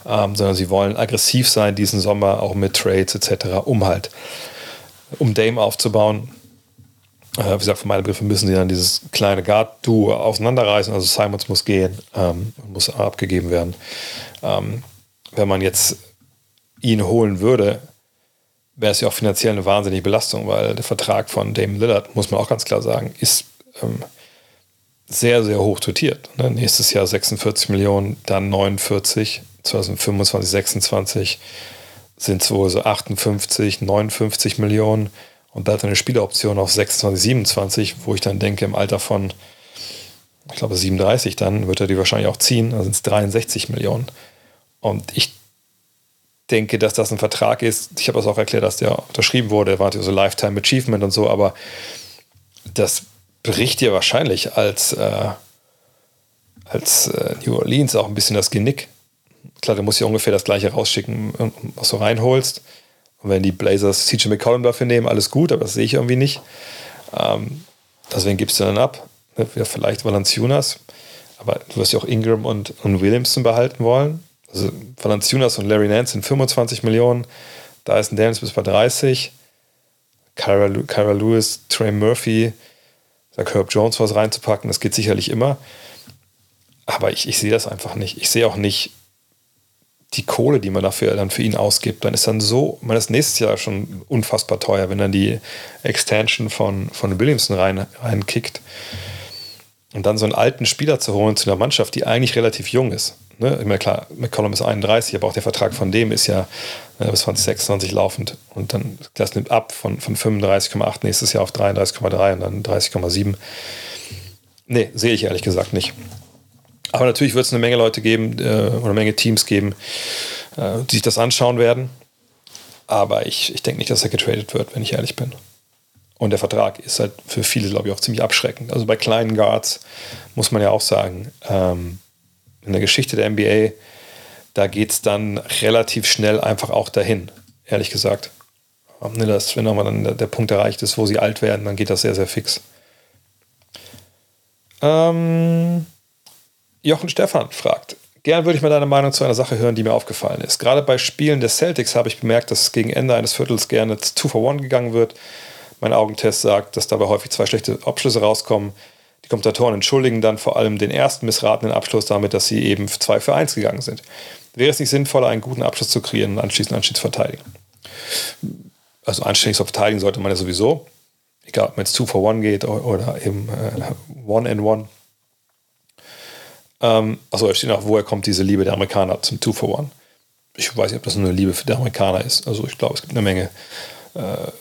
ähm, sondern sie wollen aggressiv sein diesen Sommer, auch mit Trades etc., um halt, um Dame aufzubauen. Äh, wie gesagt, von meinen Begriffen müssen sie dann dieses kleine Guard-Duo auseinanderreißen. Also Simons muss gehen, ähm, muss abgegeben werden. Ähm, wenn man jetzt ihn holen würde, wäre es ja auch finanziell eine wahnsinnige Belastung, weil der Vertrag von Dame Lillard, muss man auch ganz klar sagen, ist ähm, sehr, sehr hoch dotiert. Ne? Nächstes Jahr 46 Millionen, dann 49, 2025, 26 sind es wohl so 58, 59 Millionen und da hat er eine Spieleroption auf 26, 27, wo ich dann denke, im Alter von, ich glaube 37 dann, wird er die wahrscheinlich auch ziehen, dann sind es 63 Millionen. Und ich denke, dass das ein Vertrag ist, ich habe es auch erklärt, dass der unterschrieben wurde, war so Lifetime Achievement und so, aber das bricht dir wahrscheinlich als, äh, als äh, New Orleans auch ein bisschen das Genick. Klar, du musst ja ungefähr das gleiche rausschicken, was du reinholst. Und wenn die Blazers CJ McCollum dafür nehmen, alles gut, aber das sehe ich irgendwie nicht. Ähm, deswegen gibst du dann ab. Ne? Ja, vielleicht Valanciunas, aber du wirst ja auch Ingram und, und Williamson behalten wollen. Also Valanciunas und Larry Nance sind 25 Millionen. Da ist ein Daniels bis bei 30. Kyra, Kyra Lewis, Trey Murphy, da Herb Jones was reinzupacken, das geht sicherlich immer. Aber ich, ich sehe das einfach nicht. Ich sehe auch nicht die Kohle, die man dafür dann für ihn ausgibt. Dann ist dann so, man ist nächstes Jahr schon unfassbar teuer, wenn dann die Extension von, von Williamson rein, reinkickt. Und dann so einen alten Spieler zu holen zu einer Mannschaft, die eigentlich relativ jung ist. Ne? Ich meine, klar, McCollum ist 31, aber auch der Vertrag von dem ist ja äh, bis 2026 laufend. Und dann, das nimmt ab von, von 35,8 nächstes Jahr auf 33,3 und dann 30,7. Nee, sehe ich ehrlich gesagt nicht. Aber natürlich wird es eine Menge Leute geben äh, oder eine Menge Teams geben, äh, die sich das anschauen werden. Aber ich, ich denke nicht, dass er getradet wird, wenn ich ehrlich bin. Und der Vertrag ist halt für viele, glaube ich, auch ziemlich abschreckend. Also bei kleinen Guards muss man ja auch sagen, ähm, in der Geschichte der NBA, da geht es dann relativ schnell einfach auch dahin, ehrlich gesagt. Das, wenn nochmal dann der Punkt erreicht ist, wo sie alt werden, dann geht das sehr, sehr fix. Ähm, Jochen Stefan fragt, gern würde ich mal deine Meinung zu einer Sache hören, die mir aufgefallen ist. Gerade bei Spielen des Celtics habe ich bemerkt, dass es gegen Ende eines Viertels gerne 2 for 1 gegangen wird. Mein Augentest sagt, dass dabei häufig zwei schlechte Abschlüsse rauskommen. Die Kommentatoren entschuldigen dann vor allem den ersten missratenen Abschluss damit, dass sie eben 2 für 1 gegangen sind. Wäre es nicht sinnvoller, einen guten Abschluss zu kreieren und anschließend anständig zu verteidigen? Also anständig zu verteidigen sollte man ja sowieso. Egal, ob man jetzt 2 for 1 geht oder eben äh, One and One. Ähm, achso, es steht auch, woher kommt diese Liebe der Amerikaner zum 2 for 1? Ich weiß nicht, ob das nur eine Liebe für die Amerikaner ist. Also ich glaube, es gibt eine Menge Äh,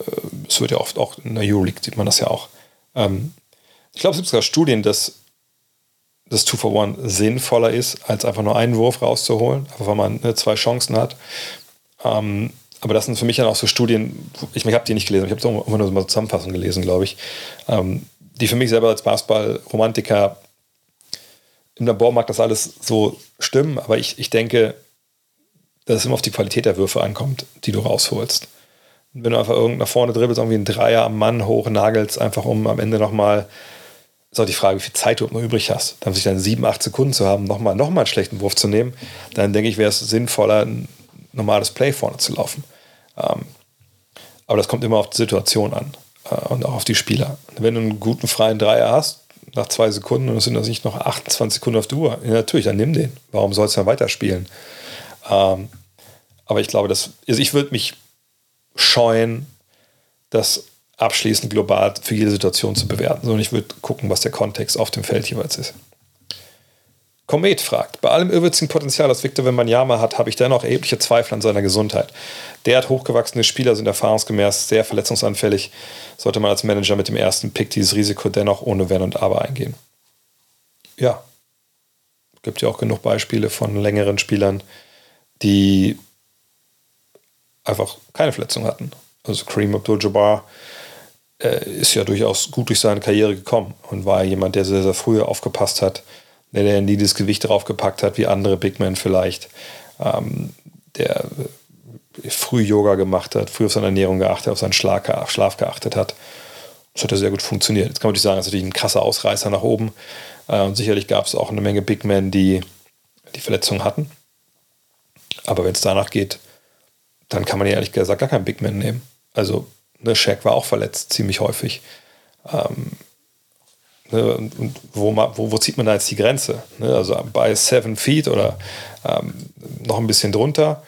es wird ja oft auch in der Euroleague, sieht man das ja auch. Ähm, ich glaube, es gibt sogar Studien, dass das 2 for 1 sinnvoller ist, als einfach nur einen Wurf rauszuholen, einfach weil man ne, zwei Chancen hat. Ähm, aber das sind für mich dann auch so Studien, ich, ich habe die nicht gelesen, ich habe immer nur so eine Zusammenfassung gelesen, glaube ich, ähm, die für mich selber als Basketball-Romantiker im Labor mag das alles so stimmen, aber ich, ich denke, dass es immer auf die Qualität der Würfe ankommt, die du rausholst. wenn du einfach irgend nach vorne dribbelst, irgendwie einen Dreier am Mann hochnagelst, einfach um am Ende nochmal, ist auch die Frage, wie viel Zeit du noch übrig hast. Dann sich dann sieben, acht Sekunden zu haben, nochmal noch mal einen schlechten Wurf zu nehmen, dann denke ich, wäre es sinnvoller, ein normales Play vorne zu laufen. Ähm, aber das kommt immer auf die Situation an äh, und auch auf die Spieler. Wenn du einen guten freien Dreier hast, nach zwei Sekunden und es sind also nicht noch 28 Sekunden auf der Uhr. Ja, natürlich, dann nimm den. Warum sollst du dann weiterspielen? Ähm, aber ich glaube, dass, also ich würde mich scheuen, das abschließend global für jede Situation zu bewerten, sondern ich würde gucken, was der Kontext auf dem Feld jeweils ist. Komet fragt, bei allem irrwitzigen Potenzial, das Victor Wembanyama hat, habe ich dennoch erhebliche Zweifel an seiner Gesundheit. Derart hochgewachsene Spieler sind erfahrungsgemäß sehr verletzungsanfällig. Sollte man als Manager mit dem ersten Pick dieses Risiko dennoch ohne Wenn und Aber eingehen? Ja. Gibt ja auch genug Beispiele von längeren Spielern, die einfach keine Verletzung hatten. Also Kareem Abdul-Jabbar äh, ist ja durchaus gut durch seine Karriere gekommen und war jemand, der sehr, sehr früh aufgepasst hat, der, nie das Gewicht drauf gepackt hat, wie andere Big Men vielleicht, ähm, der früh Yoga gemacht hat, früh auf seine Ernährung geachtet, auf seinen Schlaf, Schlaf geachtet hat. Das hat ja sehr gut funktioniert. Jetzt kann man natürlich sagen, das ist natürlich ein krasser Ausreißer nach oben. Äh, und sicherlich gab es auch eine Menge Big Men, die die Verletzungen hatten. Aber wenn es danach geht, dann kann man ja ehrlich gesagt gar keinen Big Man nehmen. Also, ne, Shaq war auch verletzt, ziemlich häufig. Ähm, Ne, und, und wo, wo, wo, zieht man da jetzt die Grenze? Ne, also bei Seven Feet oder ähm, noch ein bisschen drunter.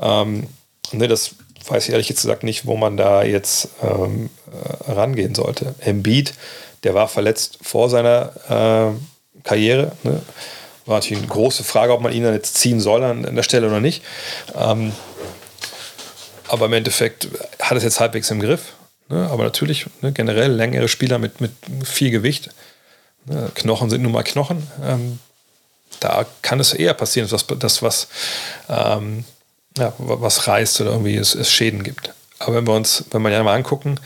Ähm, ne, das weiß ich ehrlich gesagt nicht, wo man da jetzt ähm, äh, rangehen sollte. Embiid, der war verletzt vor seiner äh, Karriere. Ne? War natürlich eine große Frage, ob man ihn dann jetzt ziehen soll an, an der Stelle oder nicht. Ähm, aber im Endeffekt hat es jetzt halbwegs im Griff. Ne? Aber natürlich ne, generell längere Spieler mit, mit viel Gewicht. Ne? Knochen sind nun mal Knochen. Ähm, da kann es eher passieren, dass das was, ähm, ja, was reißt oder irgendwie es, es, Schäden gibt. Aber wenn wir uns, wenn wir ja mal angucken,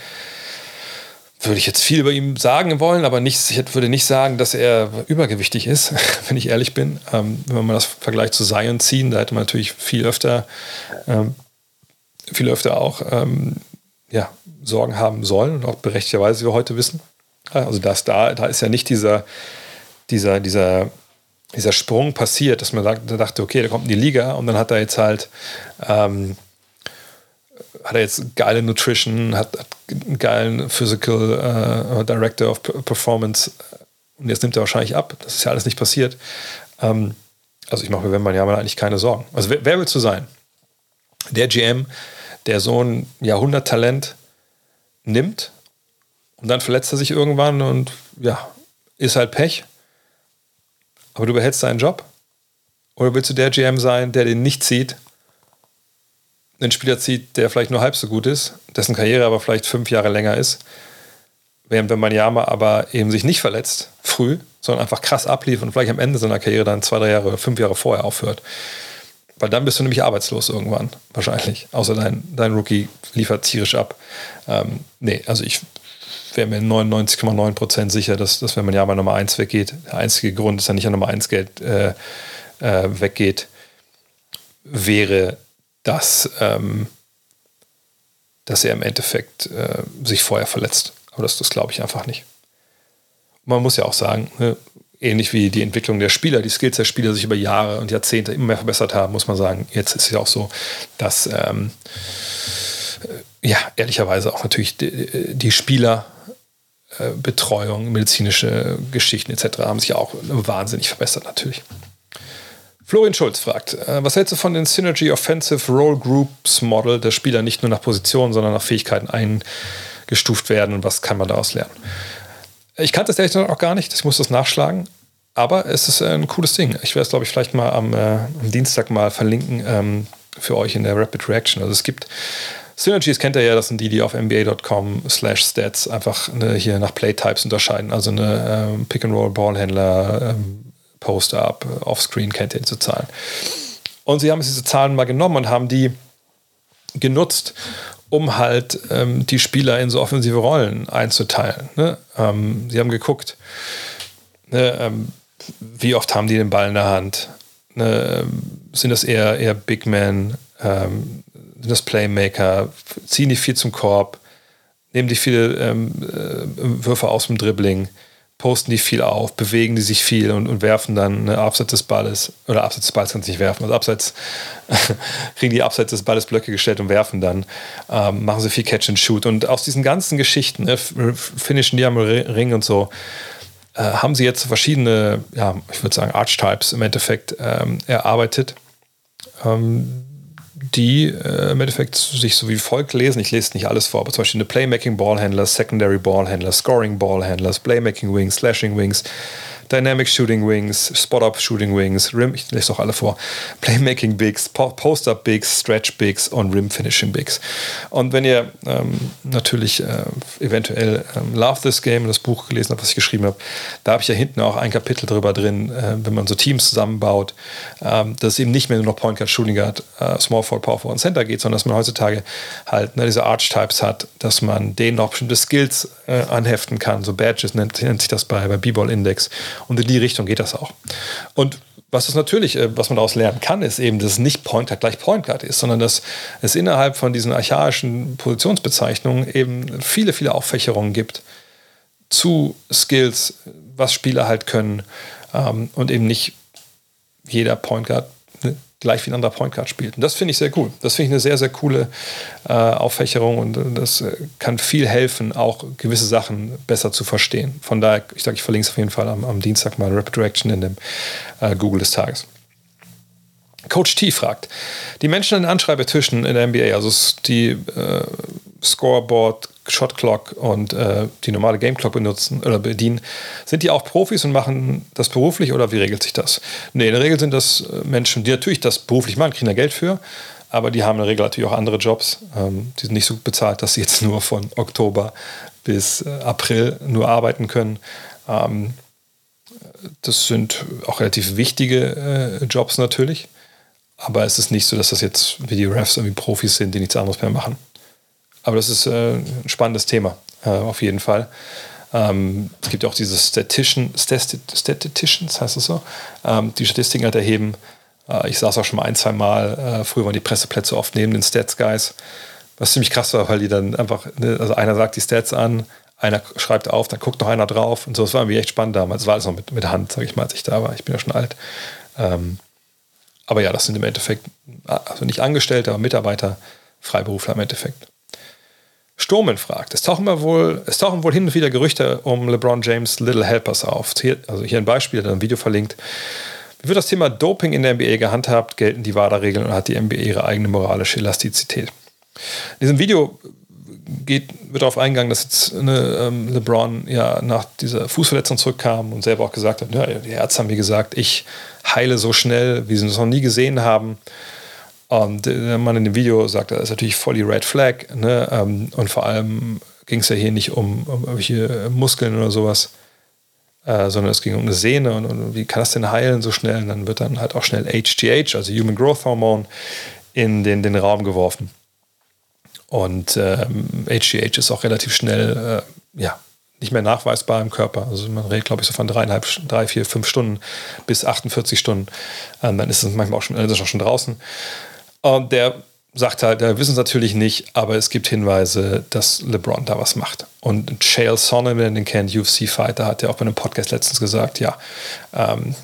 würde ich jetzt viel über ihn sagen wollen, aber nicht, ich würde nicht sagen, dass er übergewichtig ist, wenn ich ehrlich bin. Ähm, wenn man das Vergleich zu Zion ziehen, da hätte man natürlich viel öfter, ähm, viel öfter auch ähm, ja, Sorgen haben sollen und auch berechtigterweise, wie wir heute wissen. Also das da, da ist ja nicht dieser, dieser, dieser, dieser Sprung passiert, dass man dachte, okay, der kommt in die Liga und dann hat er jetzt halt ähm, hat er jetzt geile Nutrition, hat, hat einen geilen Physical uh, Director of Performance und jetzt nimmt er wahrscheinlich ab. Das ist ja alles nicht passiert. Ähm, also ich mache mir, wenn man ja mal eigentlich keine Sorgen. Also wer, wer willst du sein? Der GM, der so ein Jahrhunderttalent nimmt und dann verletzt er sich irgendwann und ja, ist halt Pech. Aber du behältst deinen Job? Oder willst du der GM sein, der den nicht zieht, einen Spieler zieht, der vielleicht nur halb so gut ist, dessen Karriere aber vielleicht fünf Jahre länger ist, während wenn Manjama aber eben sich nicht verletzt, früh, sondern einfach krass ablief und vielleicht am Ende seiner Karriere dann zwei, drei Jahre, fünf Jahre vorher aufhört. Weil dann bist du nämlich arbeitslos irgendwann, wahrscheinlich. Außer dein, dein Rookie liefert tierisch ab. Ähm, nee, also ich wäre mir 99,9% sicher, dass, dass wenn man ja mal Nummer 1 weggeht, der einzige Grund, dass er nicht an Nummer 1 Geld äh, äh, weggeht, wäre, dass, ähm, dass er im Endeffekt äh, sich vorher verletzt. Aber das, das glaube ich einfach nicht. Man muss ja auch sagen, ne, ähnlich wie die Entwicklung der Spieler, die Skills der Spieler sich über Jahre und Jahrzehnte immer mehr verbessert haben, muss man sagen, jetzt ist es ja auch so, dass ähm, äh, ja, ehrlicherweise auch natürlich die, die Spieler äh, medizinische Geschichten etc. haben sich auch wahnsinnig verbessert natürlich. Florian Schulz fragt, äh, was hältst du von den Synergy Offensive Role Groups Model, dass Spieler nicht nur nach Positionen, sondern nach Fähigkeiten eingestuft werden und was kann man daraus lernen? Ich kannte das ehrlich auch gar nicht, ich muss das nachschlagen, aber es ist ein cooles Ding. Ich werde es, glaube ich, vielleicht mal am, äh, am, Dienstag mal verlinken ähm, für euch in der Rapid Reaction. Also es gibt Synergies kennt ihr ja, das sind die, die auf nba.com slash stats einfach eine, hier nach Playtypes unterscheiden. Also eine ähm, Pick-and-Roll-Ballhändler, ähm, Post-Up, Offscreen kennt ihr diese Zahlen. Und sie haben diese Zahlen mal genommen und haben die genutzt, um halt ähm, die Spieler in so offensive Rollen einzuteilen. Ne? Ähm, sie haben geguckt, ne, ähm, wie oft haben die den Ball in der Hand? Ne, ähm, sind das eher, eher Big Men? Ähm, sind das Playmaker? Ziehen die viel zum Korb? Nehmen die viele ähm, äh, Würfe aus dem Dribbling? Posten die viel auf, bewegen die sich viel und, und werfen dann ne, abseits des Balles, oder abseits des Balles kann es nicht werfen, also abseits, kriegen die abseits des Balles Blöcke gestellt und werfen dann, ähm, machen sie viel Catch and Shoot. Und aus diesen ganzen Geschichten, ne, finishen die am Ring und so, äh, haben sie jetzt verschiedene, ja, ich würde sagen, Archetypes im Endeffekt ähm, erarbeitet. Ähm, die äh, im Endeffekt sich so wie folgt lesen. Ich lese nicht alles vor, aber zum Beispiel eine Playmaking Ballhändler, Secondary Ballhändler, Scoring Ballhändler, Playmaking Wings, Slashing Wings, Dynamic Shooting Wings, Spot-Up Shooting Wings, Rim, ich lese doch alle vor, Playmaking Bigs, Post-Up Bigs, Stretch Bigs und Rim Finishing Bigs. Und wenn ihr ähm, natürlich äh, eventuell ähm, Love This Game, das Buch gelesen habt, was ich geschrieben habe, da habe ich ja hinten auch ein Kapitel drüber drin, äh, wenn man so Teams zusammenbaut, ähm, dass es eben nicht mehr nur noch Point Guard, Shooting Guard, äh, Small Forward, Power Forward und Center geht, sondern dass man heutzutage halt ne, diese Archetypes hat, dass man denen auch bestimmte Skills äh, anheften kann, so Badges nennt, nennt sich das bei, bei B-Ball Index und in die Richtung geht das auch. Und was es natürlich, äh, was man daraus lernen kann, ist eben, dass es nicht Point Guard gleich Point Guard ist, sondern dass es innerhalb von diesen archaischen Positionsbezeichnungen eben viele, viele Auffächerungen gibt zu Skills, was Spieler halt können ähm, und eben nicht jeder Point Guard gleich wie ein anderer Point Guard spielt. Und das finde ich sehr cool. Das finde ich eine sehr, sehr coole äh, Auffächerung und äh, das äh, kann viel helfen, auch gewisse Sachen besser zu verstehen. Von daher, ich sage, ich verlinke es auf jeden Fall am, am Dienstag mal Rapid Reaction in dem äh, Google des Tages. Coach T fragt, die Menschen an den Anschreibetischen in der NBA, also die äh, Scoreboard, Shot Clock und äh, die normale Game Clock benutzen oder bedienen, sind die auch Profis und machen das beruflich oder wie regelt sich das? Nee, in der Regel sind das äh, Menschen, die natürlich das beruflich machen, kriegen da Geld für, aber die haben in der Regel natürlich auch andere Jobs. Ähm, die sind nicht so bezahlt, dass sie jetzt nur von Oktober bis äh, April nur arbeiten können. Ähm, das sind auch relativ wichtige äh, Jobs natürlich. Aber es ist nicht so, dass das jetzt wie die Refs irgendwie Profis sind, die nichts anderes mehr machen. Aber das ist äh, ein spannendes Thema, äh, auf jeden Fall. Ähm, es gibt auch diese Statistician, Statisticians, heißt es so, ähm, die Statistiken halt erheben. Äh, ich saß auch schon mal ein, zwei Mal, äh, früher waren die Presseplätze oft neben den Stats-Guys, was ziemlich krass war, weil die dann einfach, ne, also einer sagt die Stats an, einer schreibt auf, dann guckt noch einer drauf und so. Das war irgendwie echt spannend damals. Es war alles noch mit, mit Hand, sage ich mal, als ich da war. Ich bin ja schon alt. Ähm, aber ja, das sind im Endeffekt, also nicht Angestellte, aber Mitarbeiter, Freiberufler im Endeffekt. Sturmen fragt, es tauchen, wohl, es tauchen wohl hin und wieder Gerüchte um LeBron James Little Helpers auf. Hier, also hier ein Beispiel, ein Video verlinkt. Wie wird das Thema Doping in der NBA gehandhabt? Gelten die WADA-Regeln und hat die NBA ihre eigene moralische Elastizität? In diesem Video geht, wird darauf eingegangen, dass jetzt eine, ähm, LeBron ja nach dieser Fußverletzung zurückkam und selber auch gesagt hat, ja, die Ärzte haben mir gesagt, ich heile so schnell, wie sie es noch nie gesehen haben. Und der Mann in dem Video sagt, das ist natürlich voll die Red Flag. Ne? Ähm, und vor allem ging es ja hier nicht um, um irgendwelche Muskeln oder sowas, äh, sondern es ging um eine Sehne und, und, wie kann das denn heilen so schnell? Und dann wird dann halt auch schnell HGH, also Human Growth Hormone, in den, den Raum geworfen. Und ähm, HGH ist auch relativ schnell, äh, ja, nicht mehr nachweisbar im Körper. Also man redet, glaube ich, so von dreieinhalb, drei, vier, fünf Stunden bis 48 Stunden. Ähm, dann ist es manchmal auch schon, ist auch schon draußen. Und der sagt halt, wir wissen es natürlich nicht, aber es gibt Hinweise, dass LeBron da was macht. Und Chael Sonnen, wenn den kennt, UFC-Fighter, hat ja auch bei einem Podcast letztens gesagt, ja, ähm,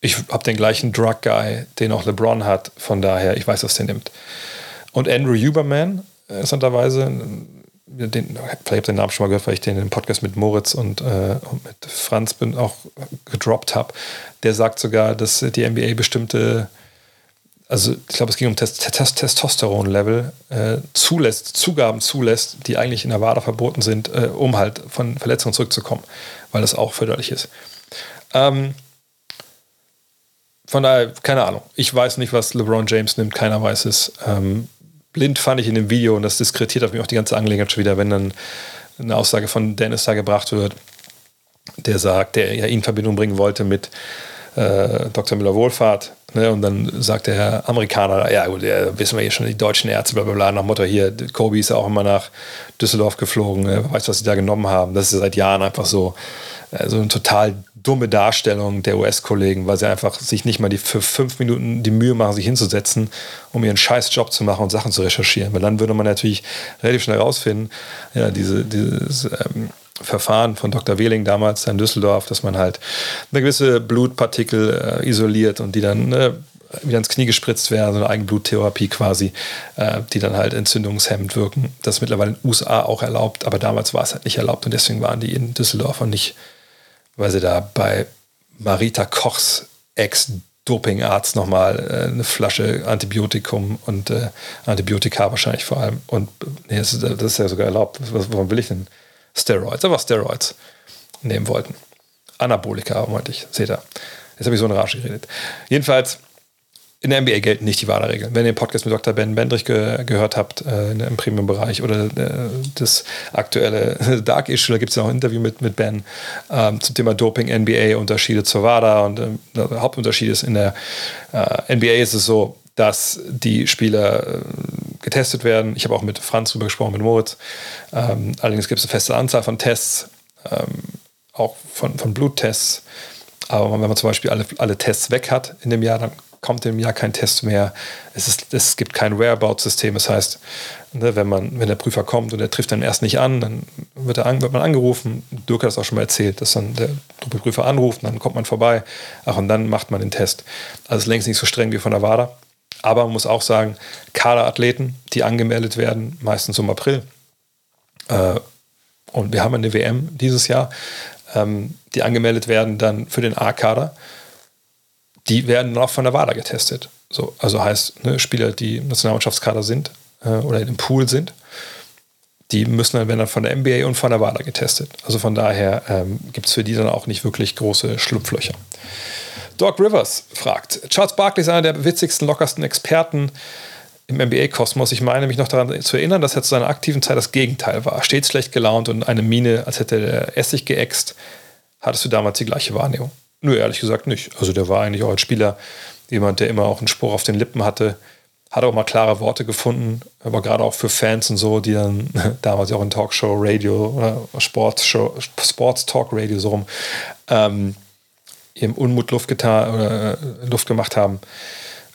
ich habe den gleichen Drug-Guy, den auch LeBron hat, von daher, ich weiß, was der nimmt. Und Andrew Huberman, interessanterweise, den, vielleicht habt ihr den Namen schon mal gehört, weil ich den im Podcast mit Moritz und, äh, und mit Franz bin auch gedroppt habe. Der sagt sogar, dass die NBA bestimmte, also ich glaube, es ging um Test Test Testosteron-Level, äh, zulässt, Zugaben zulässt, die eigentlich in der WADA verboten sind, äh, um halt von Verletzungen zurückzukommen, weil das auch förderlich ist. Ähm, von daher, keine Ahnung. Ich weiß nicht, was LeBron James nimmt, keiner weiß es. Ähm, blind fand ich in dem Video, und das diskretiert auf mich auch die ganze Angelegenheit schon wieder, wenn dann eine Aussage von Dennis da gebracht wird, der sagt, der ja ihn in Verbindung bringen wollte mit äh, Dr. Müller-Wohlfahrt. Ne? Und dann sagt der Amerikaner, ja gut, ja, wissen wir hier schon, die deutschen Ärzte, bla bla bla, nach Motto hier, Kobe ist ja auch immer nach Düsseldorf geflogen, ne? weiß, was sie da genommen haben. Das ist seit Jahren einfach so, äh, so eine total dumme Darstellung der US-Kollegen, weil sie einfach sich nicht mal die für fünf Minuten die Mühe machen, sich hinzusetzen, um ihren scheiß Job zu machen und Sachen zu recherchieren. Weil dann würde man natürlich relativ schnell herausfinden, ja, diese, dieses ähm, Verfahren von Dr. Wehling damals in Düsseldorf, dass man halt eine gewisse Blutpartikel äh, isoliert und die dann ne, wieder ins Knie gespritzt werden, so eine Eigenbluttherapie quasi, äh, die dann halt entzündungshemmend wirken. Das ist mittlerweile in den USA auch erlaubt, aber damals war es halt nicht erlaubt und deswegen waren die in Düsseldorf und nicht, weil sie da bei Marita Kochs Ex-Dopingarzt nochmal äh, eine Flasche Antibiotikum und äh, Antibiotika wahrscheinlich vor allem und nee, das, ist, das ist ja sogar erlaubt. Was, warum will ich denn? Steroids, aber Steroids nehmen wollten. Anabolika, meinte ich, seht ihr. Jetzt habe ich so eine Rage geredet. Jedenfalls, in der NBA gelten nicht die WADA-Regeln. Wenn ihr den Podcast mit Dr. Ben Bendrich ge gehört habt, äh, im Premium-Bereich oder äh, das aktuelle Dark Issue, da gibt es ja auch ein Interview mit, mit Ben ähm, zum Thema Doping, NBA, Unterschiede zur WADA und äh, der Hauptunterschied ist in der äh, NBA ist es so, dass die Spieler äh, getestet werden. Ich habe auch mit Franz drüber gesprochen, mit Moritz. Ähm, allerdings gibt es eine feste Anzahl von Tests, ähm, auch von, von Bluttests. Aber wenn man zum Beispiel alle, alle Tests weg hat in dem Jahr, dann kommt im Jahr kein Test mehr. Es, ist, es gibt kein Whereabouts-System. Das heißt, ne, wenn, man, wenn der Prüfer kommt und er trifft dann erst nicht an, dann wird, an, wird man angerufen. Dirk hat das auch schon mal erzählt, dass dann der Prüfer anruft, dann kommt man vorbei. Ach, und dann macht man den Test. Also ist längst nicht so streng wie von der WADA. Aber man muss auch sagen, Kaderathleten, die angemeldet werden, meistens im April. Äh, und wir haben eine WM dieses Jahr, ähm, die angemeldet werden dann für den A-Kader. Die werden dann auch von der WADA getestet. So, also heißt, ne, Spieler, die im Nationalmannschaftskader sind äh, oder im Pool sind, die müssen dann, werden dann von der NBA und von der WADA getestet. Also von daher ähm, gibt es für die dann auch nicht wirklich große Schlupflöcher. Doc Rivers fragt: Charles Barkley ist einer der witzigsten, lockersten Experten im NBA-Kosmos. Ich meine mich noch daran zu erinnern, dass er zu seiner aktiven Zeit das Gegenteil war. Stets schlecht gelaunt und eine Miene, als hätte er Essig geäxt. Hattest du damals die gleiche Wahrnehmung? Nö, ehrlich gesagt nicht. Also der war eigentlich auch als Spieler jemand, der immer auch einen Spruch auf den Lippen hatte. Hat auch mal klare Worte gefunden, aber gerade auch für Fans und so, die dann damals auch in Talkshow, Radio oder Sports, Sports Talk Radio so rum ähm, ihrem Unmut Luft, getan, oder, äh, Luft gemacht haben.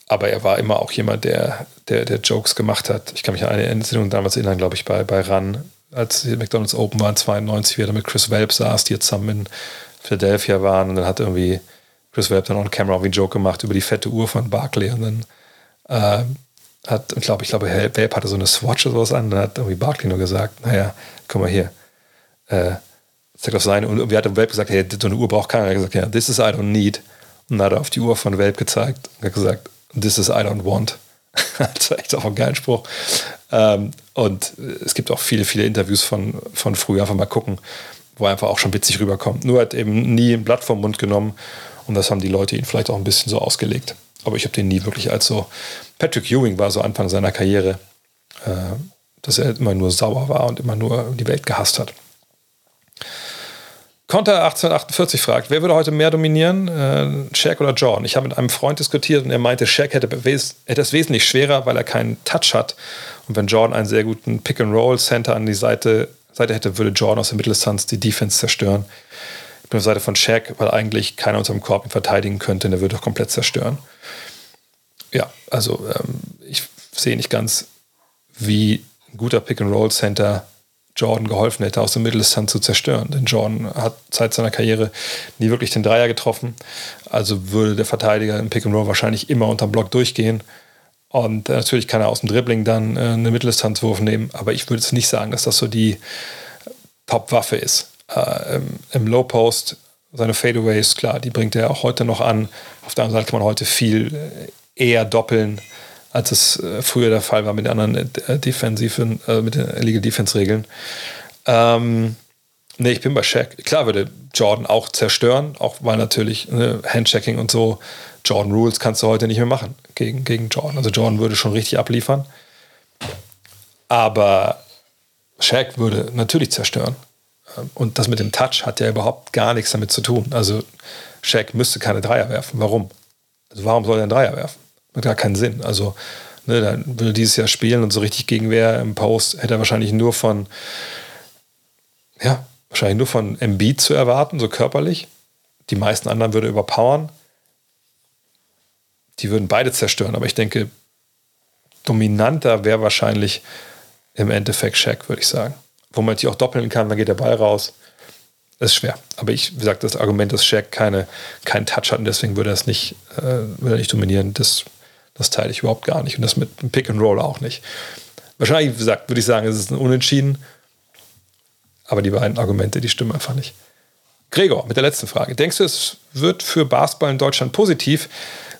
Aber er war immer auch jemand, der, der, der Jokes gemacht hat. Ich kann mich an eine Endsendung damals erinnern, glaube ich, bei, bei RAN, als die McDonalds Open waren, 92, wie er mit Chris Welp saß, die jetzt zusammen in Philadelphia waren. Und dann hat irgendwie Chris Welp dann on camera irgendwie einen Joke gemacht über die fette Uhr von Barclay. Und dann äh, hat, glaube ich, glaube, Welp hatte so eine Swatch oder sowas an. Dann hat irgendwie Barclay nur gesagt, naja, guck mal hier, äh, zeigt auf seine, und wir hatten Welp gesagt, hey, so eine Uhr braucht keiner. Er hat gesagt, ja, this is I don't need. Und dann hat er auf die Uhr von Welp gezeigt und hat gesagt, this is I don't want. das war echt auch ein geiler Spruch. Ähm, und es gibt auch viele, viele Interviews von, von früher, einfach mal gucken, wo er einfach auch schon witzig rüberkommt. Nur hat eben nie ein Blatt vom Mund genommen und das haben die Leute ihn vielleicht auch ein bisschen so ausgelegt. Aber ich habe den nie wirklich als so. Patrick Ewing war so Anfang seiner Karriere, äh, dass er immer nur sauer war und immer nur die Welt gehasst hat. Konter 1848 fragt, wer würde heute mehr dominieren, äh, Shaq oder Jordan? Ich habe mit einem Freund diskutiert und er meinte, Shaq hätte, hätte es wesentlich schwerer, weil er keinen Touch hat. Und wenn Jordan einen sehr guten Pick-and-Roll-Center an die Seite, Seite hätte, würde Jordan aus der Mitteldistanz die Defense zerstören. Ich bin auf der Seite von Shaq, weil eigentlich keiner unter dem Korb ihn verteidigen könnte und er würde doch komplett zerstören. Ja, also ähm, ich sehe nicht ganz, wie ein guter Pick-and-Roll-Center Jordan geholfen hätte, aus der Mitteldistanz zu zerstören. Denn Jordan hat seit seiner Karriere nie wirklich den Dreier getroffen. Also würde der Verteidiger im Pick and Roll wahrscheinlich immer unterm Block durchgehen. Und äh, natürlich kann er aus dem Dribbling dann äh, eine Mitteldistanzwurf nehmen. Aber ich würde jetzt nicht sagen, dass das so die Top-Waffe ist. Äh, im, Im Low Post, seine Fadeaways, klar, die bringt er auch heute noch an. Auf der anderen Seite kann man heute viel äh, eher doppeln als es äh, früher der Fall war mit den anderen äh, defensiven, äh, mit den Legal Defense Regeln. Ähm, nee, ich bin bei Shaq. Klar würde Jordan auch zerstören, auch weil natürlich ne, Handchecking und so, Jordan Rules kannst du heute nicht mehr machen gegen, gegen Jordan. Also Jordan würde schon richtig abliefern. Aber Shaq würde natürlich zerstören. Ähm, und das mit dem Touch hat ja überhaupt gar nichts damit zu tun. Also Shaq müsste keine Dreier werfen. Warum? Also warum soll er einen Dreier werfen? Hat gar keinen Sinn. Also ne, würde er dieses Jahr spielen und so richtig Gegenwehr im Post hätte er wahrscheinlich nur von ja, wahrscheinlich nur von Embiid zu erwarten, so körperlich. Die meisten anderen würde er überpowern. Die würden beide zerstören, aber ich denke, dominanter wäre wahrscheinlich im Endeffekt Shaq, würde ich sagen. Wo man natürlich auch doppeln kann, dann geht der Ball raus. Das ist schwer. Aber ich, wie gesagt, das Argument, dass Shaq keine, keinen Touch hat und deswegen würde er es nicht, äh, würde er nicht dominieren, das, das teile ich überhaupt gar nicht. Und das mit dem Pick and Roll auch nicht. Wahrscheinlich, wie gesagt, würde ich sagen, es ist ein Unentschieden. Aber die beiden Argumente, die stimmen einfach nicht. Gregor, mit der letzten Frage. Denkst du, es wird für Basketball in Deutschland positiv,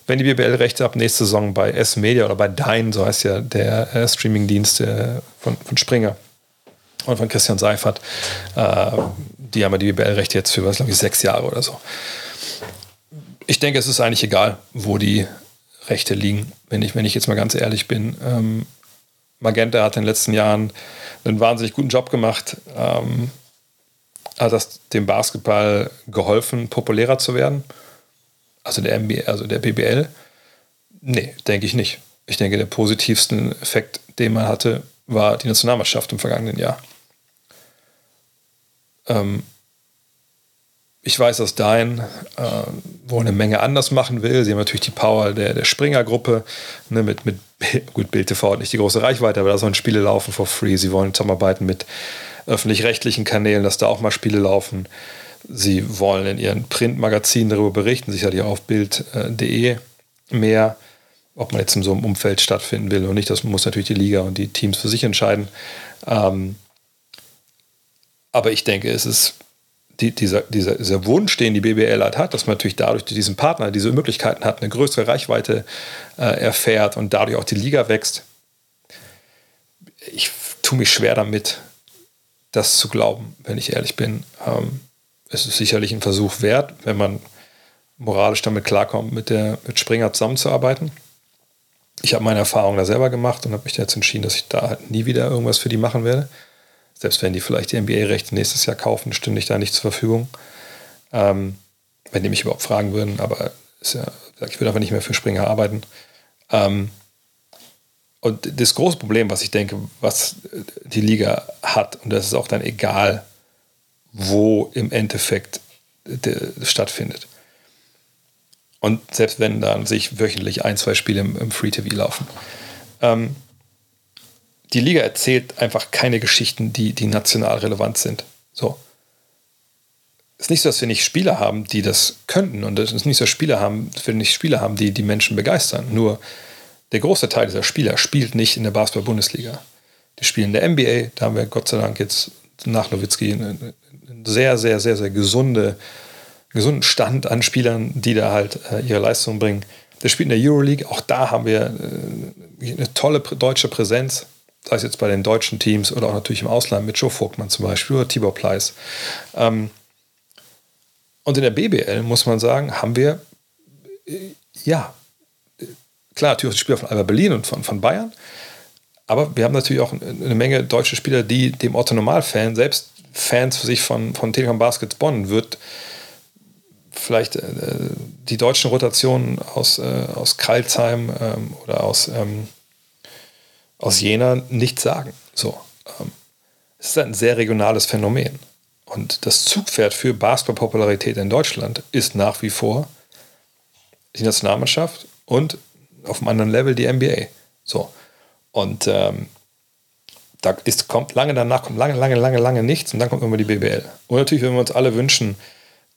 wenn die BBL-Rechte ab nächste Saison bei S-Media oder bei Dein, so heißt ja der äh, Streaming-Dienst äh, von, von Springer und von Christian Seifert, äh, die haben ja die BBL-Rechte jetzt für, was glaube ich, sechs Jahre oder so. Ich denke, es ist eigentlich egal, wo die Rechte liegen, wenn ich, wenn ich jetzt mal ganz ehrlich bin. Ähm, Magenta hat in den letzten Jahren einen wahnsinnig guten Job gemacht. Ähm, hat das dem Basketball geholfen, populärer zu werden? Also der NBA, also der BBL? Nee, denke ich nicht. Ich denke, der positivste Effekt, den man hatte, war die Nationalmannschaft im vergangenen Jahr. Ähm, ich weiß, dass Dein äh, wohl eine Menge anders machen will. Sie haben natürlich die Power der, der Springer-Gruppe ne, mit, mit gut, Bild TV hat nicht die große Reichweite, aber da sollen Spiele laufen for free. Sie wollen zusammenarbeiten mit öffentlich-rechtlichen Kanälen, dass da auch mal Spiele laufen. Sie wollen in ihren Printmagazinen darüber berichten, sicherlich auf Bild.de mehr. Ob man jetzt in so einem Umfeld stattfinden will oder nicht, das muss natürlich die Liga und die Teams für sich entscheiden. Ähm, aber ich denke, es ist die, dieser, dieser, dieser, Wunsch, den die BBL halt hat, dass man natürlich dadurch diesen Partner diese Möglichkeiten hat, eine größere Reichweite äh, erfährt und dadurch auch die Liga wächst. Ich tue mich schwer damit, das zu glauben, wenn ich ehrlich bin. Ähm, es ist sicherlich ein Versuch wert, wenn man moralisch damit klarkommt, mit, der, mit Springer zusammenzuarbeiten. Ich habe meine Erfahrung da selber gemacht und habe mich jetzt entschieden, dass ich da halt nie wieder irgendwas für die machen werde. Selbst wenn die vielleicht die NBA-Rechte nächstes Jahr kaufen, stünde ich da nicht zur Verfügung. Ähm, wenn die mich überhaupt fragen würden, aber ja, ich würde einfach nicht mehr für Springer arbeiten. Ähm, und das große Problem, was ich denke, was die Liga hat, und das ist auch dann egal, wo im Endeffekt stattfindet. Und selbst wenn dann sich wöchentlich ein, zwei Spiele im, im Free TV laufen. Ähm, die Liga erzählt einfach keine Geschichten, die, die national relevant sind. So. Es ist nicht so, dass wir nicht Spieler haben, die das könnten. Und es ist nicht so, dass Spieler haben, dass wir nicht Spieler haben, die die Menschen begeistern. Nur der große Teil dieser Spieler spielt nicht in der Basketball-Bundesliga. Die spielen in der NBA. Da haben wir Gott sei Dank jetzt nach Nowitzki einen, sehr, sehr, sehr, sehr gesunde, gesunden Stand an Spielern, die da halt äh, ihre Leistung bringen. Der spielt in der Euroleague. Auch da haben wir äh, eine tolle deutsche Präsenz sei es jetzt bei den deutschen Teams oder auch natürlich im Ausland mit Joe Vogtmann zum Beispiel oder Tibor Pleiss. Ähm, und in der BBL muss man sagen, haben wir, äh, ja, klar, natürlich auch die Spieler von Alba Berlin und von, von Bayern, aber wir haben natürlich auch eine Menge deutsche Spieler, die dem Otto Normal-Fan, selbst Fans für sich von, von Telekom Baskets Bonn, wird vielleicht äh, die deutschen Rotationen aus, äh, aus Kreilsheim ähm, oder aus ähm, aus Jena nichts sagen. So. Ähm, es ist ein sehr regionales Phänomen. Und das Zugpferd für Basketball-Popularität in Deutschland ist nach wie vor die Nationalmannschaft und auf einem anderen Level die NBA. So. Und ähm, da ist, kommt lange danach, kommt lange, lange, lange, lange nichts und dann kommt immer die BBL. Und natürlich würden wir uns alle wünschen,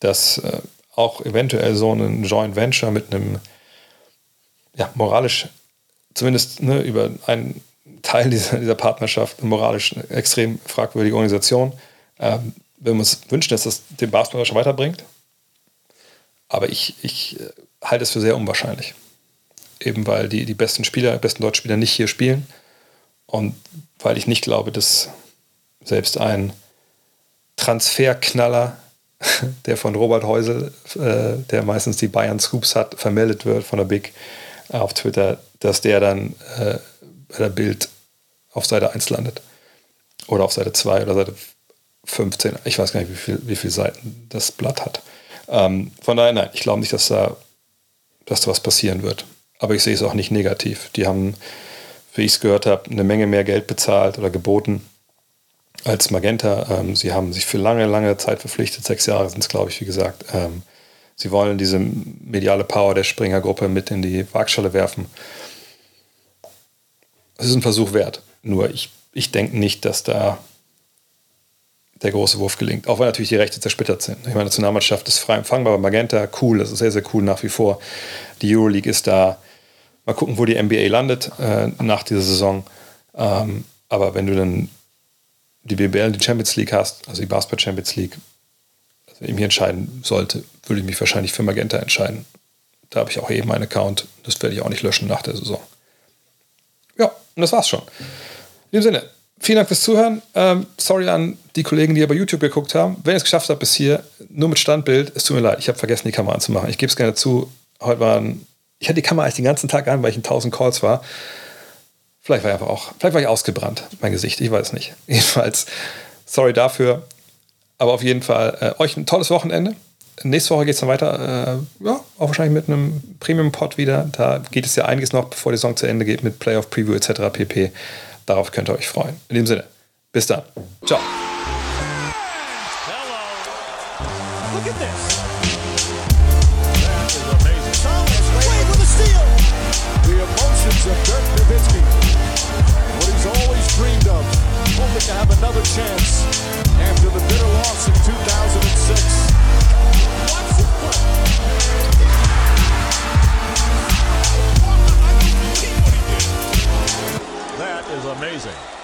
dass äh, auch eventuell so ein Joint Venture mit einem ja, moralisch, zumindest ne, über einen Teil dieser, dieser Partnerschaft, eine moralisch extrem fragwürdige Organisation. Ähm, wenn wir uns wünschen, dass das den Basketball schon weiterbringt. Aber ich, ich äh, halte es für sehr unwahrscheinlich. Eben weil die, die besten Spieler, die besten deutschen Spieler nicht hier spielen. Und weil ich nicht glaube, dass selbst ein Transferknaller, der von Robert Heusel, äh, der meistens die Bayern Scoops hat, vermeldet wird von der Big auf Twitter, dass der dann äh, bei der Bild auf Seite 1 landet. Oder auf Seite 2 oder Seite 15. Ich weiß gar nicht, wie viele wie viel Seiten das Blatt hat. Ähm, von daher, nein, ich glaube nicht, dass da, dass da was passieren wird. Aber ich sehe es auch nicht negativ. Die haben, wie ich es gehört habe, eine Menge mehr Geld bezahlt oder geboten als Magenta. Ähm, sie haben sich für lange, lange Zeit verpflichtet. Sechs Jahre sind es, glaube ich, wie gesagt. Ähm, sie wollen diese mediale Power der Springer-Gruppe mit in die Waagschale werfen. Es ist ein Versuch wert. Nur ich, ich denke nicht, dass da der große Wurf gelingt. Auch weil natürlich die Rechte zersplittert sind. Ich meine, die Nationalmannschaft ist frei empfangbar bei Magenta, cool, das ist sehr, sehr cool nach wie vor. Die Euroleague ist da. Mal gucken, wo die NBA landet äh, nach dieser Saison. Ähm, aber wenn du dann die BBL, die Champions League hast, also die Basketball Champions League, also ich mich entscheiden sollte, würde ich mich wahrscheinlich für Magenta entscheiden. Da habe ich auch eben einen Account. Das werde ich auch nicht löschen nach der Saison. Ja, und das war's schon. In dem Sinne, vielen Dank fürs Zuhören. Ähm, sorry an die Kollegen, die ja bei YouTube geguckt haben. Wenn ihr es geschafft habt bis hier, nur mit Standbild, es tut mir leid, ich habe vergessen, die Kamera anzumachen. Ich gebe es gerne zu. Heute waren, ich hatte die Kamera eigentlich den ganzen Tag an, weil ich in 1000 Calls war. Vielleicht war ich einfach auch, vielleicht war ich ausgebrannt, mein Gesicht, ich weiß nicht. Jedenfalls, sorry dafür. Aber auf jeden Fall äh, euch ein tolles Wochenende. Nächste Woche geht es dann weiter, äh, ja, auch wahrscheinlich mit einem Premium-Pod wieder. Da geht es ja einiges noch, bevor die Saison zu Ende geht, mit Playoff-Preview etc. pp. Darauf könnt ihr euch freuen. In dem Sinne, bis dann. Ciao. to have another chance after the bitter loss in 2000. is amazing.